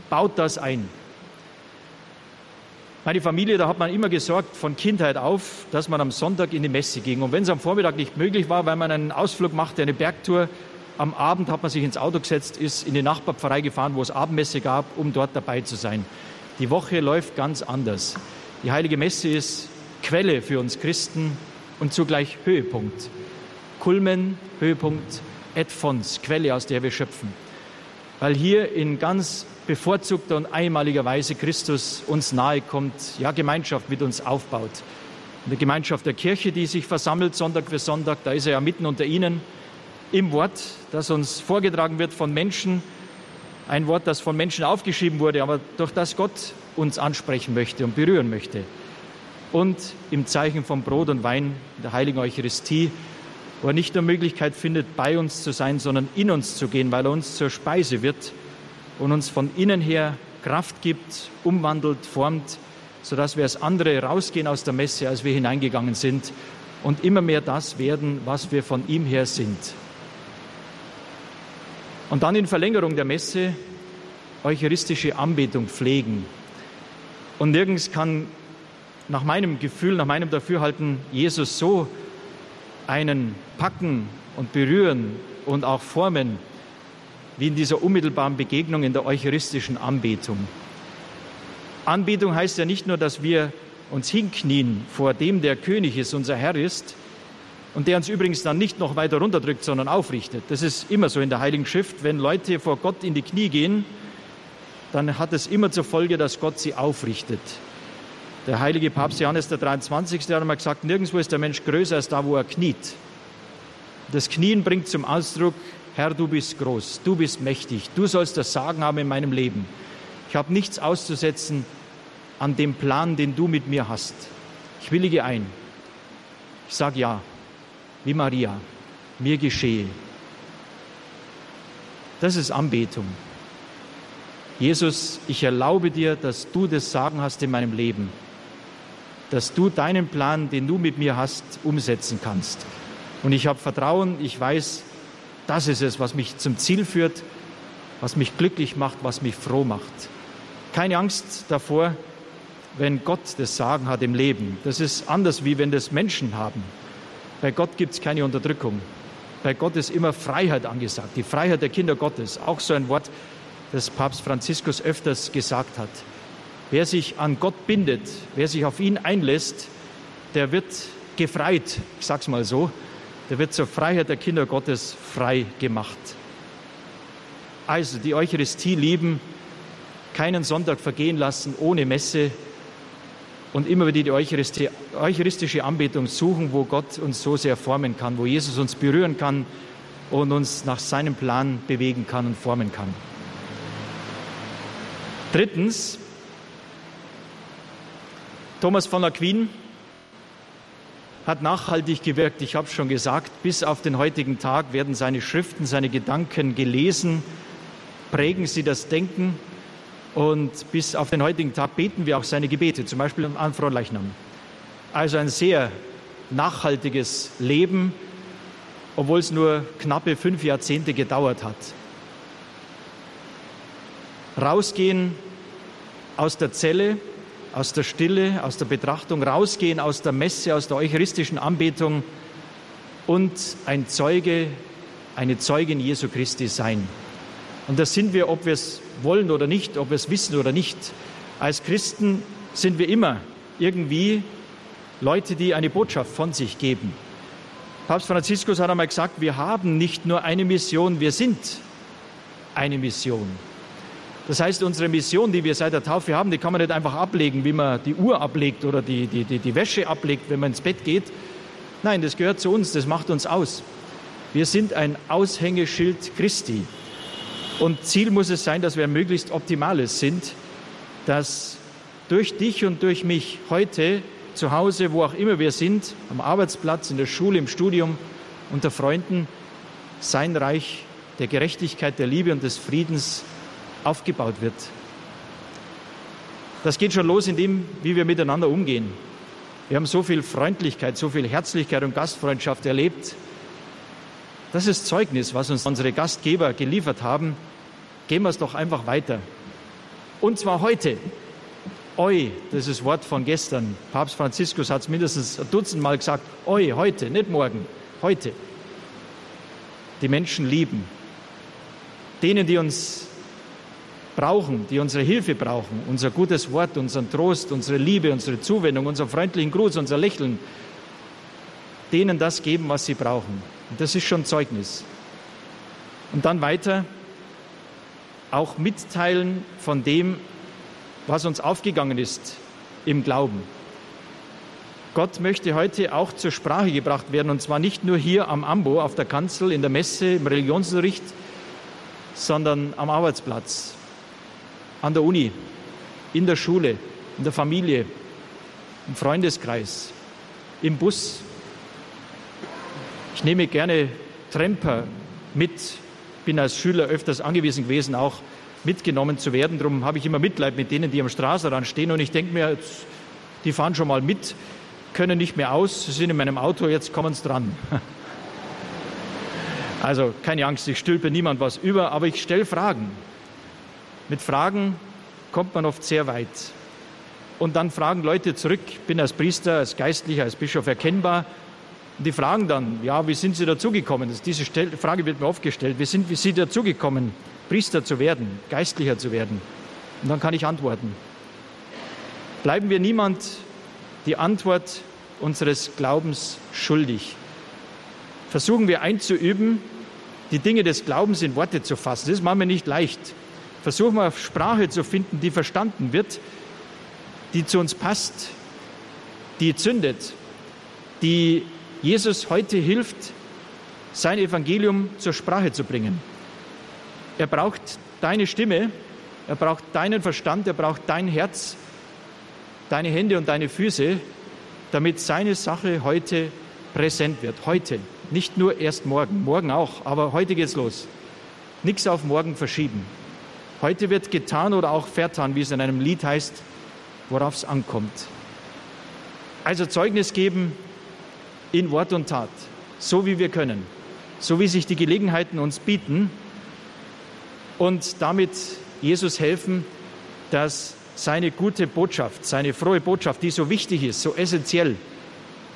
baut das ein. Meine Familie, da hat man immer gesorgt von Kindheit auf, dass man am Sonntag in die Messe ging. Und wenn es am Vormittag nicht möglich war, weil man einen Ausflug machte, eine Bergtour, am Abend hat man sich ins Auto gesetzt, ist in die Nachbarpfarrei gefahren, wo es Abendmesse gab, um dort dabei zu sein. Die Woche läuft ganz anders. Die Heilige Messe ist Quelle für uns Christen und zugleich Höhepunkt. Kulmen, Höhepunkt, et fons, Quelle, aus der wir schöpfen. Weil hier in ganz bevorzugter und einmaliger Weise Christus uns nahe kommt, ja, Gemeinschaft mit uns aufbaut. Eine Gemeinschaft der Kirche, die sich versammelt Sonntag für Sonntag, da ist er ja mitten unter ihnen im Wort, das uns vorgetragen wird von Menschen, ein Wort, das von Menschen aufgeschrieben wurde, aber durch das Gott uns ansprechen möchte und berühren möchte. Und im Zeichen von Brot und Wein der heiligen Eucharistie, wo er nicht nur Möglichkeit findet, bei uns zu sein, sondern in uns zu gehen, weil er uns zur Speise wird und uns von innen her Kraft gibt, umwandelt, formt, sodass wir als andere rausgehen aus der Messe, als wir hineingegangen sind und immer mehr das werden, was wir von ihm her sind. Und dann in Verlängerung der Messe eucharistische Anbetung pflegen. Und nirgends kann nach meinem Gefühl, nach meinem Dafürhalten Jesus so einen packen und berühren und auch formen, wie in dieser unmittelbaren Begegnung in der eucharistischen Anbetung. Anbetung heißt ja nicht nur, dass wir uns hinknien vor dem, der König ist, unser Herr ist, und der uns übrigens dann nicht noch weiter runterdrückt, sondern aufrichtet. Das ist immer so in der Heiligen Schrift. Wenn Leute vor Gott in die Knie gehen, dann hat es immer zur Folge, dass Gott sie aufrichtet. Der heilige Papst Johannes der 23. hat einmal gesagt, nirgendwo ist der Mensch größer als da, wo er kniet. Das Knien bringt zum Ausdruck, Herr, du bist groß, du bist mächtig, du sollst das Sagen haben in meinem Leben. Ich habe nichts auszusetzen an dem Plan, den du mit mir hast. Ich willige ein. Ich sage ja, wie Maria, mir geschehe. Das ist Anbetung. Jesus, ich erlaube dir, dass du das Sagen hast in meinem Leben, dass du deinen Plan, den du mit mir hast, umsetzen kannst. Und ich habe Vertrauen, ich weiß, das ist es, was mich zum Ziel führt, was mich glücklich macht, was mich froh macht. Keine Angst davor, wenn Gott das Sagen hat im Leben. Das ist anders, wie wenn das Menschen haben. Bei Gott gibt es keine Unterdrückung. Bei Gott ist immer Freiheit angesagt, die Freiheit der Kinder Gottes. Auch so ein Wort, das Papst Franziskus öfters gesagt hat. Wer sich an Gott bindet, wer sich auf ihn einlässt, der wird gefreit, ich sage es mal so, der wird zur Freiheit der Kinder Gottes frei gemacht. Also die Eucharistie lieben, keinen Sonntag vergehen lassen ohne Messe und immer wieder die eucharistische Anbetung suchen, wo Gott uns so sehr formen kann, wo Jesus uns berühren kann und uns nach seinem Plan bewegen kann und formen kann. Drittens, Thomas von Aquin hat nachhaltig gewirkt. Ich habe schon gesagt, bis auf den heutigen Tag werden seine Schriften, seine Gedanken gelesen, prägen sie das Denken und bis auf den heutigen Tag beten wir auch seine Gebete, zum Beispiel an Fronleichnam. Also ein sehr nachhaltiges Leben, obwohl es nur knappe fünf Jahrzehnte gedauert hat rausgehen aus der Zelle, aus der Stille, aus der Betrachtung, rausgehen aus der Messe, aus der eucharistischen Anbetung und ein Zeuge, eine Zeugin Jesu Christi sein. Und das sind wir, ob wir es wollen oder nicht, ob wir es wissen oder nicht. Als Christen sind wir immer irgendwie Leute, die eine Botschaft von sich geben. Papst Franziskus hat einmal gesagt, wir haben nicht nur eine Mission, wir sind eine Mission. Das heißt, unsere Mission, die wir seit der Taufe haben, die kann man nicht einfach ablegen, wie man die Uhr ablegt oder die, die, die, die Wäsche ablegt, wenn man ins Bett geht. Nein, das gehört zu uns, das macht uns aus. Wir sind ein Aushängeschild Christi. Und Ziel muss es sein, dass wir möglichst Optimales sind, dass durch dich und durch mich heute zu Hause, wo auch immer wir sind, am Arbeitsplatz, in der Schule, im Studium, unter Freunden, sein Reich der Gerechtigkeit, der Liebe und des Friedens aufgebaut wird. Das geht schon los in dem, wie wir miteinander umgehen. Wir haben so viel Freundlichkeit, so viel Herzlichkeit und Gastfreundschaft erlebt. Das ist Zeugnis, was uns unsere Gastgeber geliefert haben. Gehen wir es doch einfach weiter. Und zwar heute. Eu, das ist Wort von gestern. Papst Franziskus hat es mindestens ein Dutzend Mal gesagt. Eu, heute, nicht morgen, heute. Die Menschen lieben. Denen, die uns brauchen, die unsere Hilfe brauchen, unser gutes Wort, unseren Trost, unsere Liebe, unsere Zuwendung, unseren freundlichen Gruß, unser Lächeln, denen das geben, was sie brauchen. Und das ist schon Zeugnis. Und dann weiter auch mitteilen von dem, was uns aufgegangen ist im Glauben. Gott möchte heute auch zur Sprache gebracht werden, und zwar nicht nur hier am Ambo, auf der Kanzel, in der Messe, im Religionsunterricht, sondern am Arbeitsplatz, an der Uni, in der Schule, in der Familie, im Freundeskreis, im Bus. Ich nehme gerne Tramper mit, bin als Schüler öfters angewiesen gewesen, auch mitgenommen zu werden. Darum habe ich immer Mitleid mit denen, die am Straßenrand stehen. Und ich denke mir, die fahren schon mal mit, können nicht mehr aus, sind in meinem Auto, jetzt kommen sie dran. [LAUGHS] Also keine Angst, ich stülpe niemand was über, aber ich stelle Fragen. Mit Fragen kommt man oft sehr weit. Und dann fragen Leute zurück, ich bin als Priester, als Geistlicher, als Bischof erkennbar. Und die fragen dann, ja, wie sind Sie dazugekommen? Diese Frage wird mir oft gestellt. Wie sind Sie dazugekommen, Priester zu werden, Geistlicher zu werden? Und dann kann ich antworten. Bleiben wir niemand die Antwort unseres Glaubens schuldig. Versuchen wir einzuüben, die Dinge des Glaubens in Worte zu fassen. Das machen wir nicht leicht versuchen wir Sprache zu finden, die verstanden wird, die zu uns passt, die zündet, die Jesus heute hilft, sein Evangelium zur Sprache zu bringen. Er braucht deine Stimme, er braucht deinen Verstand, er braucht dein Herz, deine Hände und deine Füße, damit seine Sache heute präsent wird. Heute, nicht nur erst morgen, morgen auch, aber heute geht's los. Nichts auf morgen verschieben. Heute wird getan oder auch vertan, wie es in einem Lied heißt, worauf es ankommt. Also Zeugnis geben in Wort und Tat, so wie wir können, so wie sich die Gelegenheiten uns bieten und damit Jesus helfen, dass seine gute Botschaft, seine frohe Botschaft, die so wichtig ist, so essentiell,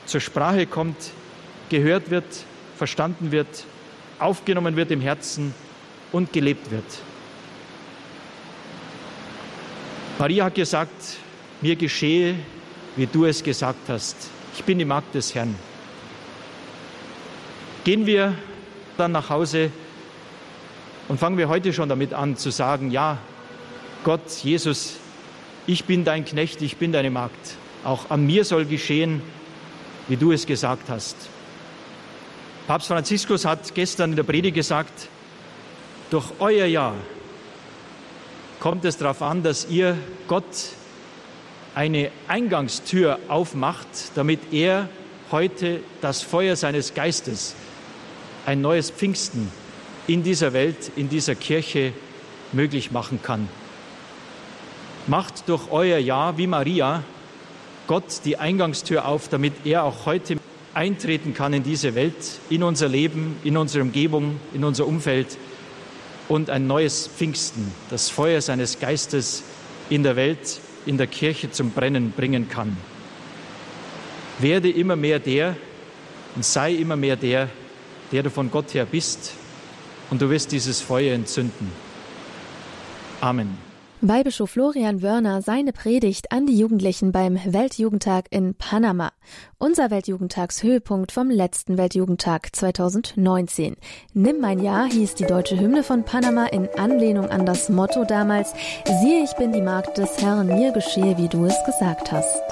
zur Sprache kommt, gehört wird, verstanden wird, aufgenommen wird im Herzen und gelebt wird. Maria hat gesagt, mir geschehe, wie du es gesagt hast. Ich bin die Magd des Herrn. Gehen wir dann nach Hause und fangen wir heute schon damit an zu sagen, ja, Gott, Jesus, ich bin dein Knecht, ich bin deine Magd. Auch an mir soll geschehen, wie du es gesagt hast. Papst Franziskus hat gestern in der Predigt gesagt, durch euer Ja kommt es darauf an, dass ihr Gott eine Eingangstür aufmacht, damit er heute das Feuer seines Geistes, ein neues Pfingsten in dieser Welt, in dieser Kirche möglich machen kann. Macht durch euer Ja wie Maria Gott die Eingangstür auf, damit er auch heute eintreten kann in diese Welt, in unser Leben, in unsere Umgebung, in unser Umfeld und ein neues Pfingsten, das Feuer seines Geistes in der Welt, in der Kirche zum Brennen bringen kann. Werde immer mehr der und sei immer mehr der, der du von Gott her bist und du wirst dieses Feuer entzünden. Amen. Weihbischof Florian Wörner seine Predigt an die Jugendlichen beim Weltjugendtag in Panama. Unser Weltjugendtagshöhepunkt vom letzten Weltjugendtag 2019. Nimm mein Jahr hieß die deutsche Hymne von Panama in Anlehnung an das Motto damals, siehe ich bin die Magd des Herrn, mir geschehe, wie du es gesagt hast.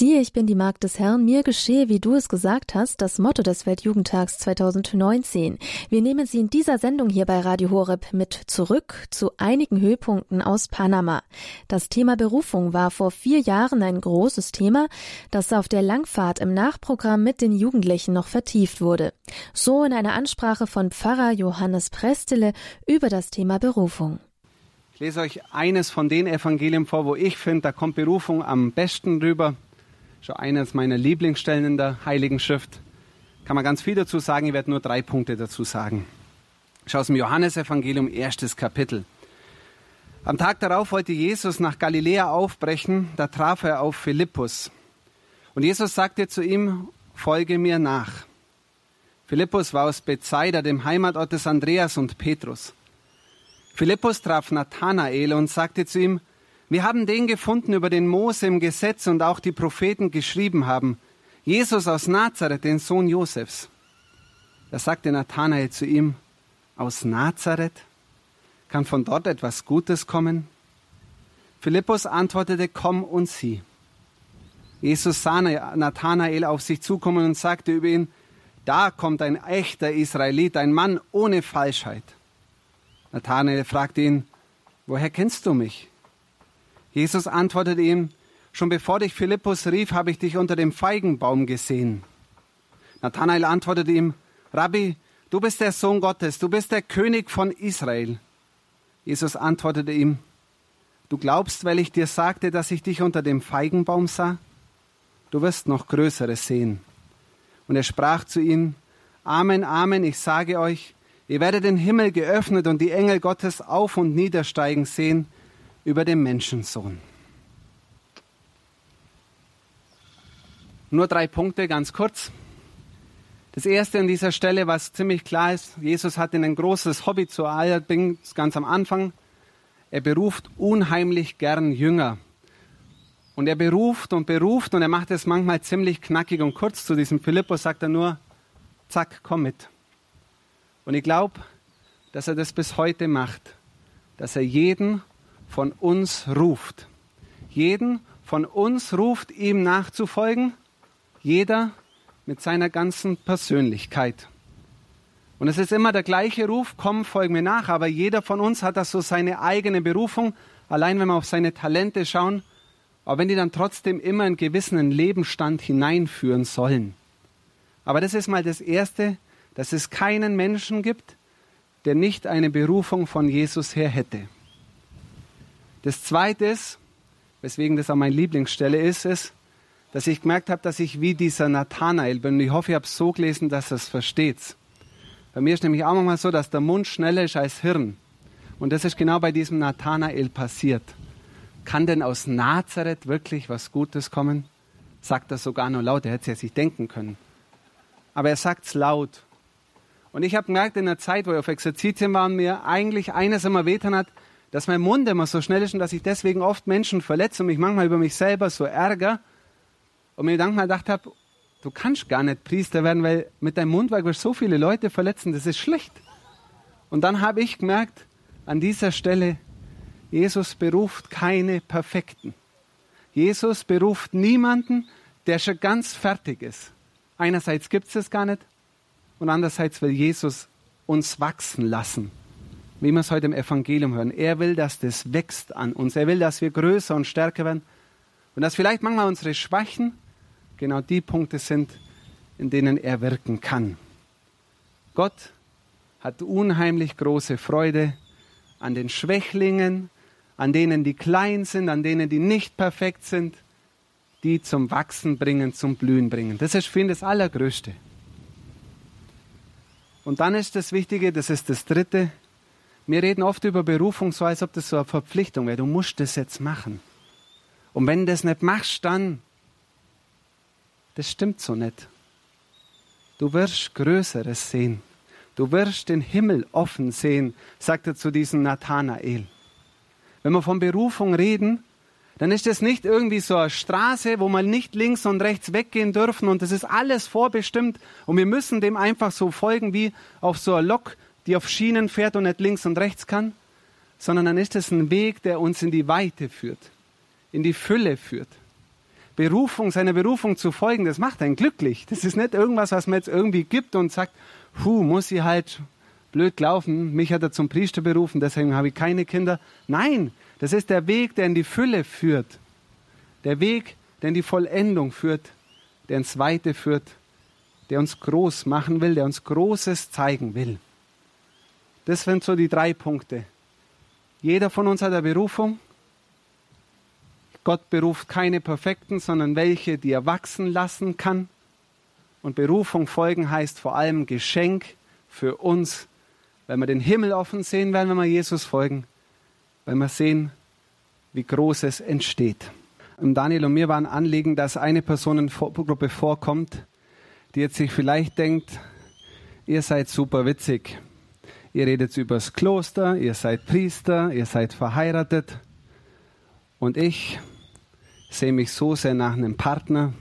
Siehe, ich bin die Magd des Herrn, mir geschehe, wie du es gesagt hast, das Motto des Weltjugendtags 2019. Wir nehmen Sie in dieser Sendung hier bei Radio Horeb mit zurück zu einigen Höhepunkten aus Panama. Das Thema Berufung war vor vier Jahren ein großes Thema, das auf der Langfahrt im Nachprogramm mit den Jugendlichen noch vertieft wurde. So in einer Ansprache von Pfarrer Johannes Prestele über das Thema Berufung. Ich lese euch eines von den Evangelien vor, wo ich finde, da kommt Berufung am besten rüber schon eines meiner Lieblingsstellen in der Heiligen Schrift. Kann man ganz viel dazu sagen, ich werde nur drei Punkte dazu sagen. Schau aus dem Johannesevangelium, erstes Kapitel. Am Tag darauf wollte Jesus nach Galiläa aufbrechen, da traf er auf Philippus. Und Jesus sagte zu ihm, folge mir nach. Philippus war aus Bethsaida, dem Heimatort des Andreas und Petrus. Philippus traf Nathanael und sagte zu ihm, wir haben den gefunden, über den Mose im Gesetz und auch die Propheten geschrieben haben. Jesus aus Nazareth, den Sohn Josefs. Da sagte Nathanael zu ihm, aus Nazareth? Kann von dort etwas Gutes kommen? Philippus antwortete, komm und sieh. Jesus sah Nathanael auf sich zukommen und sagte über ihn, da kommt ein echter Israelit, ein Mann ohne Falschheit. Nathanael fragte ihn, woher kennst du mich? Jesus antwortete ihm, schon bevor dich Philippus rief, habe ich dich unter dem Feigenbaum gesehen. Nathanael antwortete ihm, Rabbi, du bist der Sohn Gottes, du bist der König von Israel. Jesus antwortete ihm, du glaubst, weil ich dir sagte, dass ich dich unter dem Feigenbaum sah? Du wirst noch Größeres sehen. Und er sprach zu ihm, Amen, Amen, ich sage euch, ihr werdet den Himmel geöffnet und die Engel Gottes auf und niedersteigen sehen über den Menschensohn. Nur drei Punkte, ganz kurz. Das erste an dieser Stelle, was ziemlich klar ist, Jesus hat ein großes Hobby zu allerdings ganz am Anfang. Er beruft unheimlich gern Jünger. Und er beruft und beruft und er macht es manchmal ziemlich knackig und kurz. Zu diesem Philippus sagt er nur, zack, komm mit. Und ich glaube, dass er das bis heute macht, dass er jeden von uns ruft. Jeden von uns ruft, ihm nachzufolgen Jeder mit seiner ganzen Persönlichkeit. Und es ist immer der gleiche Ruf, komm, folg mir nach, aber jeder von uns hat das so seine eigene Berufung, allein wenn wir auf seine Talente schauen, aber wenn die dann trotzdem immer einen gewissen Lebensstand hineinführen sollen. Aber das ist mal das Erste, dass es keinen Menschen gibt, der nicht eine Berufung von Jesus her hätte. Das Zweite ist, weswegen das auch meine Lieblingsstelle ist, ist, dass ich gemerkt habe, dass ich wie dieser Nathanael bin. Und ich hoffe, ihr habt es so gelesen, dass ihr es versteht. Bei mir ist nämlich auch manchmal so, dass der Mund schneller ist als Hirn. Und das ist genau bei diesem Nathanael passiert. Kann denn aus Nazareth wirklich was Gutes kommen? Sagt er sogar nur laut, er hätte es ja sich denken können. Aber er sagt es laut. Und ich habe gemerkt, in der Zeit, wo ich auf Exerzitien war mir eigentlich eines immer wehtan hat, dass mein Mund immer so schnell ist und dass ich deswegen oft Menschen verletze und mich manchmal über mich selber so ärgere. Und mir manchmal gedacht habe, du kannst gar nicht Priester werden, weil mit deinem Mundwerk wirst so viele Leute verletzen, das ist schlecht. Und dann habe ich gemerkt, an dieser Stelle, Jesus beruft keine Perfekten. Jesus beruft niemanden, der schon ganz fertig ist. Einerseits gibt es es gar nicht und andererseits will Jesus uns wachsen lassen wie wir es heute im Evangelium hören. Er will, dass das wächst an uns. Er will, dass wir größer und stärker werden. Und dass vielleicht manchmal unsere Schwächen genau die Punkte sind, in denen er wirken kann. Gott hat unheimlich große Freude an den Schwächlingen, an denen, die klein sind, an denen, die nicht perfekt sind, die zum Wachsen bringen, zum Blühen bringen. Das ist für ihn das Allergrößte. Und dann ist das Wichtige, das ist das Dritte, wir reden oft über Berufung so, als ob das so eine Verpflichtung wäre. Du musst das jetzt machen. Und wenn du das nicht machst, dann, das stimmt so nicht. Du wirst Größeres sehen. Du wirst den Himmel offen sehen, sagt er zu diesem Nathanael. Wenn wir von Berufung reden, dann ist das nicht irgendwie so eine Straße, wo man nicht links und rechts weggehen dürfen und das ist alles vorbestimmt und wir müssen dem einfach so folgen wie auf so einer Lok, die auf Schienen fährt und nicht links und rechts kann, sondern dann ist es ein Weg, der uns in die Weite führt, in die Fülle führt. Berufung, seiner Berufung zu folgen, das macht einen glücklich. Das ist nicht irgendwas, was man jetzt irgendwie gibt und sagt, puh, muss ich halt blöd laufen, mich hat er zum Priester berufen, deswegen habe ich keine Kinder. Nein, das ist der Weg, der in die Fülle führt. Der Weg, der in die Vollendung führt, der ins Weite führt, der uns groß machen will, der uns Großes zeigen will. Das sind so die drei Punkte. Jeder von uns hat eine Berufung. Gott beruft keine Perfekten, sondern welche, die er wachsen lassen kann. Und Berufung folgen heißt vor allem Geschenk für uns, weil wir den Himmel offen sehen werden, wenn wir Jesus folgen, weil wir sehen, wie groß es entsteht. Und Daniel und mir war ein Anliegen, dass eine Personengruppe vorkommt, die jetzt sich vielleicht denkt, ihr seid super witzig ihr redet über das Kloster, ihr seid Priester, ihr seid verheiratet. Und ich sehe mich so sehr nach einem Partner,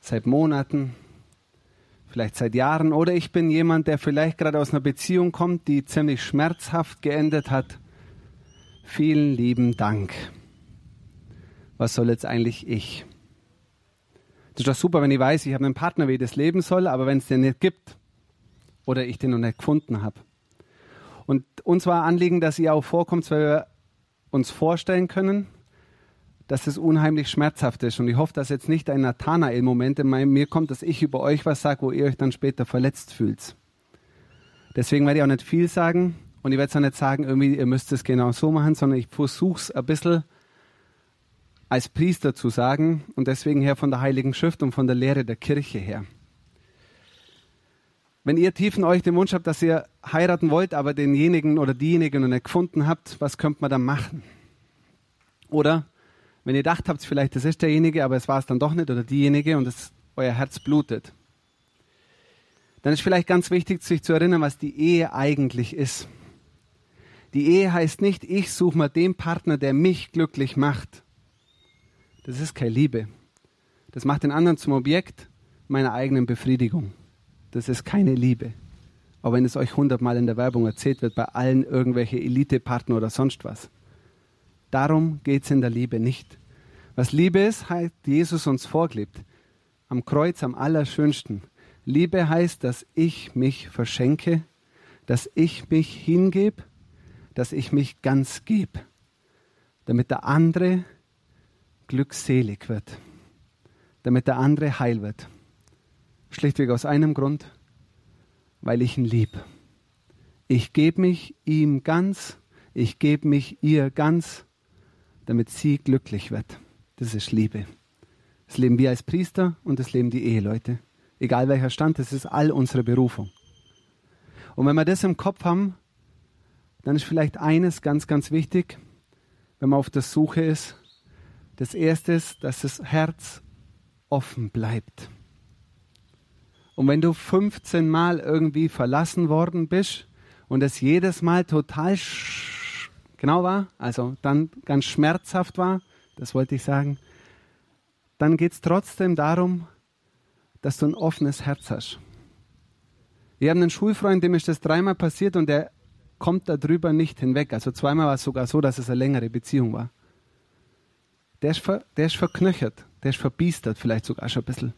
seit Monaten, vielleicht seit Jahren, oder ich bin jemand, der vielleicht gerade aus einer Beziehung kommt, die ziemlich schmerzhaft geendet hat. Vielen lieben Dank. Was soll jetzt eigentlich ich? Das ist doch super, wenn ich weiß, ich habe einen Partner, wie ich das leben soll, aber wenn es den nicht gibt oder ich den noch nicht gefunden habe, und uns war Anliegen, dass ihr auch vorkommt, weil wir uns vorstellen können, dass es unheimlich schmerzhaft ist. Und ich hoffe, dass jetzt nicht ein Nathanael-Moment in mir kommt, dass ich über euch was sage, wo ihr euch dann später verletzt fühlt. Deswegen werde ich auch nicht viel sagen und ich werde es auch nicht sagen, irgendwie, ihr müsst es genau so machen, sondern ich versuche es ein bisschen als Priester zu sagen und deswegen her von der Heiligen Schrift und von der Lehre der Kirche her. Wenn ihr tief in euch den Wunsch habt, dass ihr heiraten wollt, aber denjenigen oder diejenigen noch nicht gefunden habt, was könnte man dann machen? Oder wenn ihr gedacht habt, vielleicht das ist derjenige, aber es war es dann doch nicht oder diejenige und es, euer Herz blutet, dann ist vielleicht ganz wichtig, sich zu erinnern, was die Ehe eigentlich ist. Die Ehe heißt nicht, ich suche mal den Partner, der mich glücklich macht. Das ist keine Liebe. Das macht den anderen zum Objekt meiner eigenen Befriedigung. Das ist keine Liebe. Aber wenn es euch hundertmal in der Werbung erzählt wird, bei allen irgendwelche Elitepartner oder sonst was. Darum geht es in der Liebe nicht. Was Liebe ist, hat Jesus uns vorgelebt. am Kreuz am allerschönsten. Liebe heißt, dass ich mich verschenke, dass ich mich hingebe, dass ich mich ganz gebe, damit der andere glückselig wird, damit der andere heil wird. Schlichtweg aus einem Grund, weil ich ihn lieb. Ich gebe mich ihm ganz, ich gebe mich ihr ganz, damit sie glücklich wird. Das ist Liebe. Das leben wir als Priester und das leben die Eheleute. Egal welcher Stand, das ist all unsere Berufung. Und wenn wir das im Kopf haben, dann ist vielleicht eines ganz, ganz wichtig, wenn man auf der Suche ist. Das erste ist, dass das Herz offen bleibt. Und wenn du 15 Mal irgendwie verlassen worden bist und es jedes Mal total genau war, also dann ganz schmerzhaft war, das wollte ich sagen, dann geht es trotzdem darum, dass du ein offenes Herz hast. Ich habe einen Schulfreund, dem ist das dreimal passiert und der kommt darüber nicht hinweg. Also zweimal war es sogar so, dass es eine längere Beziehung war. Der ist, ver, der ist verknöchert, der ist verbiestert, vielleicht sogar schon ein bisschen.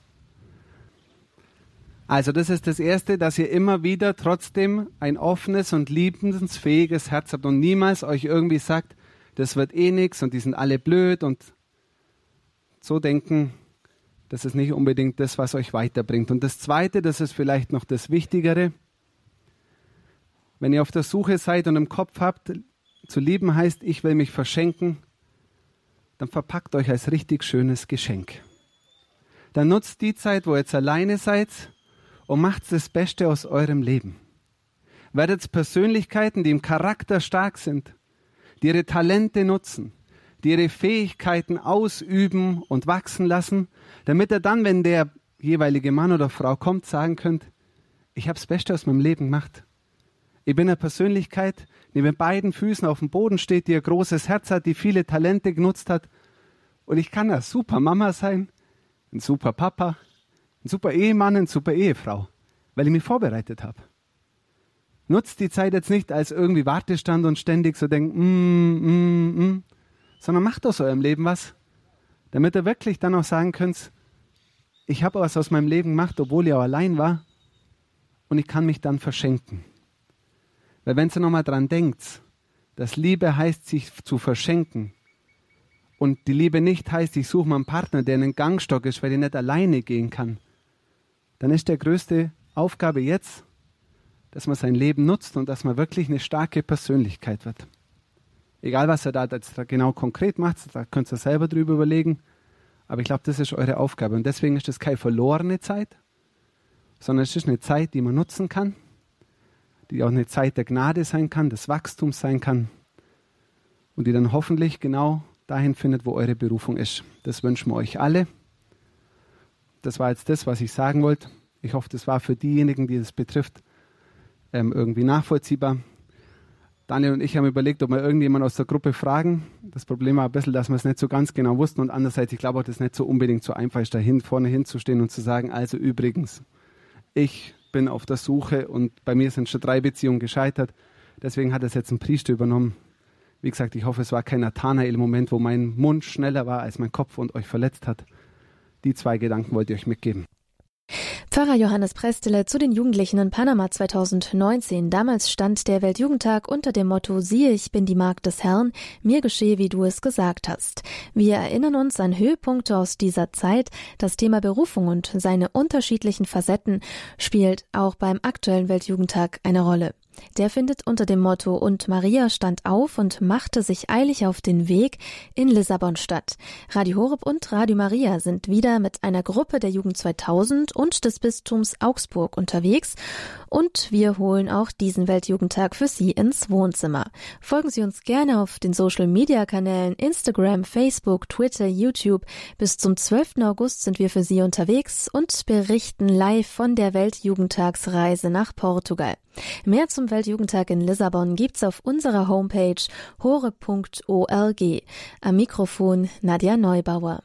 Also das ist das Erste, dass ihr immer wieder trotzdem ein offenes und liebensfähiges Herz habt und niemals euch irgendwie sagt, das wird eh nichts und die sind alle blöd und so denken, das ist nicht unbedingt das, was euch weiterbringt. Und das Zweite, das ist vielleicht noch das Wichtigere, wenn ihr auf der Suche seid und im Kopf habt, zu lieben heißt, ich will mich verschenken, dann verpackt euch als richtig schönes Geschenk. Dann nutzt die Zeit, wo ihr jetzt alleine seid und macht das Beste aus eurem Leben. Werdet Persönlichkeiten, die im Charakter stark sind, die ihre Talente nutzen, die ihre Fähigkeiten ausüben und wachsen lassen, damit er dann, wenn der jeweilige Mann oder Frau kommt, sagen könnt, ich habe das Beste aus meinem Leben gemacht. Ich bin eine Persönlichkeit, die mit beiden Füßen auf dem Boden steht, die ein großes Herz hat, die viele Talente genutzt hat. Und ich kann eine super Mama sein, ein super Papa, ein super Ehemann, eine super Ehefrau, weil ich mich vorbereitet habe. Nutzt die Zeit jetzt nicht als irgendwie Wartestand und ständig so denkt, mm, mm, mm, sondern macht aus eurem Leben was, damit ihr wirklich dann auch sagen könnt, ich habe was aus meinem Leben gemacht, obwohl ich auch allein war und ich kann mich dann verschenken. Weil wenn ihr nochmal dran denkt, dass Liebe heißt, sich zu verschenken und die Liebe nicht heißt, ich suche mir einen Partner, der einen Gangstock ist, weil ich nicht alleine gehen kann, dann ist der größte Aufgabe jetzt, dass man sein Leben nutzt und dass man wirklich eine starke Persönlichkeit wird. Egal, was ihr da jetzt genau konkret macht, da könnt ihr selber drüber überlegen. Aber ich glaube, das ist eure Aufgabe. Und deswegen ist das keine verlorene Zeit, sondern es ist eine Zeit, die man nutzen kann, die auch eine Zeit der Gnade sein kann, des Wachstums sein kann und die dann hoffentlich genau dahin findet, wo eure Berufung ist. Das wünschen wir euch alle. Das war jetzt das, was ich sagen wollte. Ich hoffe, das war für diejenigen, die das betrifft, ähm, irgendwie nachvollziehbar. Daniel und ich haben überlegt, ob wir irgendjemand aus der Gruppe fragen. Das Problem war ein bisschen, dass wir es nicht so ganz genau wussten und andererseits, ich glaube auch, das nicht so unbedingt so einfach ist, da vorne hinzustehen und zu sagen, also übrigens, ich bin auf der Suche und bei mir sind schon drei Beziehungen gescheitert. Deswegen hat es jetzt ein Priester übernommen. Wie gesagt, ich hoffe, es war kein Nathanael-Moment, wo mein Mund schneller war als mein Kopf und euch verletzt hat. Die zwei Gedanken wollte ich euch mitgeben. Pfarrer Johannes Prestele zu den Jugendlichen in Panama 2019. Damals stand der Weltjugendtag unter dem Motto Siehe, ich bin die Magd des Herrn, mir geschehe, wie du es gesagt hast. Wir erinnern uns an Höhepunkte aus dieser Zeit. Das Thema Berufung und seine unterschiedlichen Facetten spielt auch beim aktuellen Weltjugendtag eine Rolle. Der findet unter dem Motto Und Maria stand auf und machte sich eilig auf den Weg in Lissabon statt. Radio Horeb und Radio Maria sind wieder mit einer Gruppe der Jugend 2000 und des Bistums Augsburg unterwegs und wir holen auch diesen Weltjugendtag für Sie ins Wohnzimmer. Folgen Sie uns gerne auf den Social Media Kanälen Instagram, Facebook, Twitter, YouTube. Bis zum 12. August sind wir für Sie unterwegs und berichten live von der Weltjugendtagsreise nach Portugal. Mehr zum Weltjugendtag in Lissabon gibt's auf unserer Homepage hore.org. Am Mikrofon Nadja Neubauer.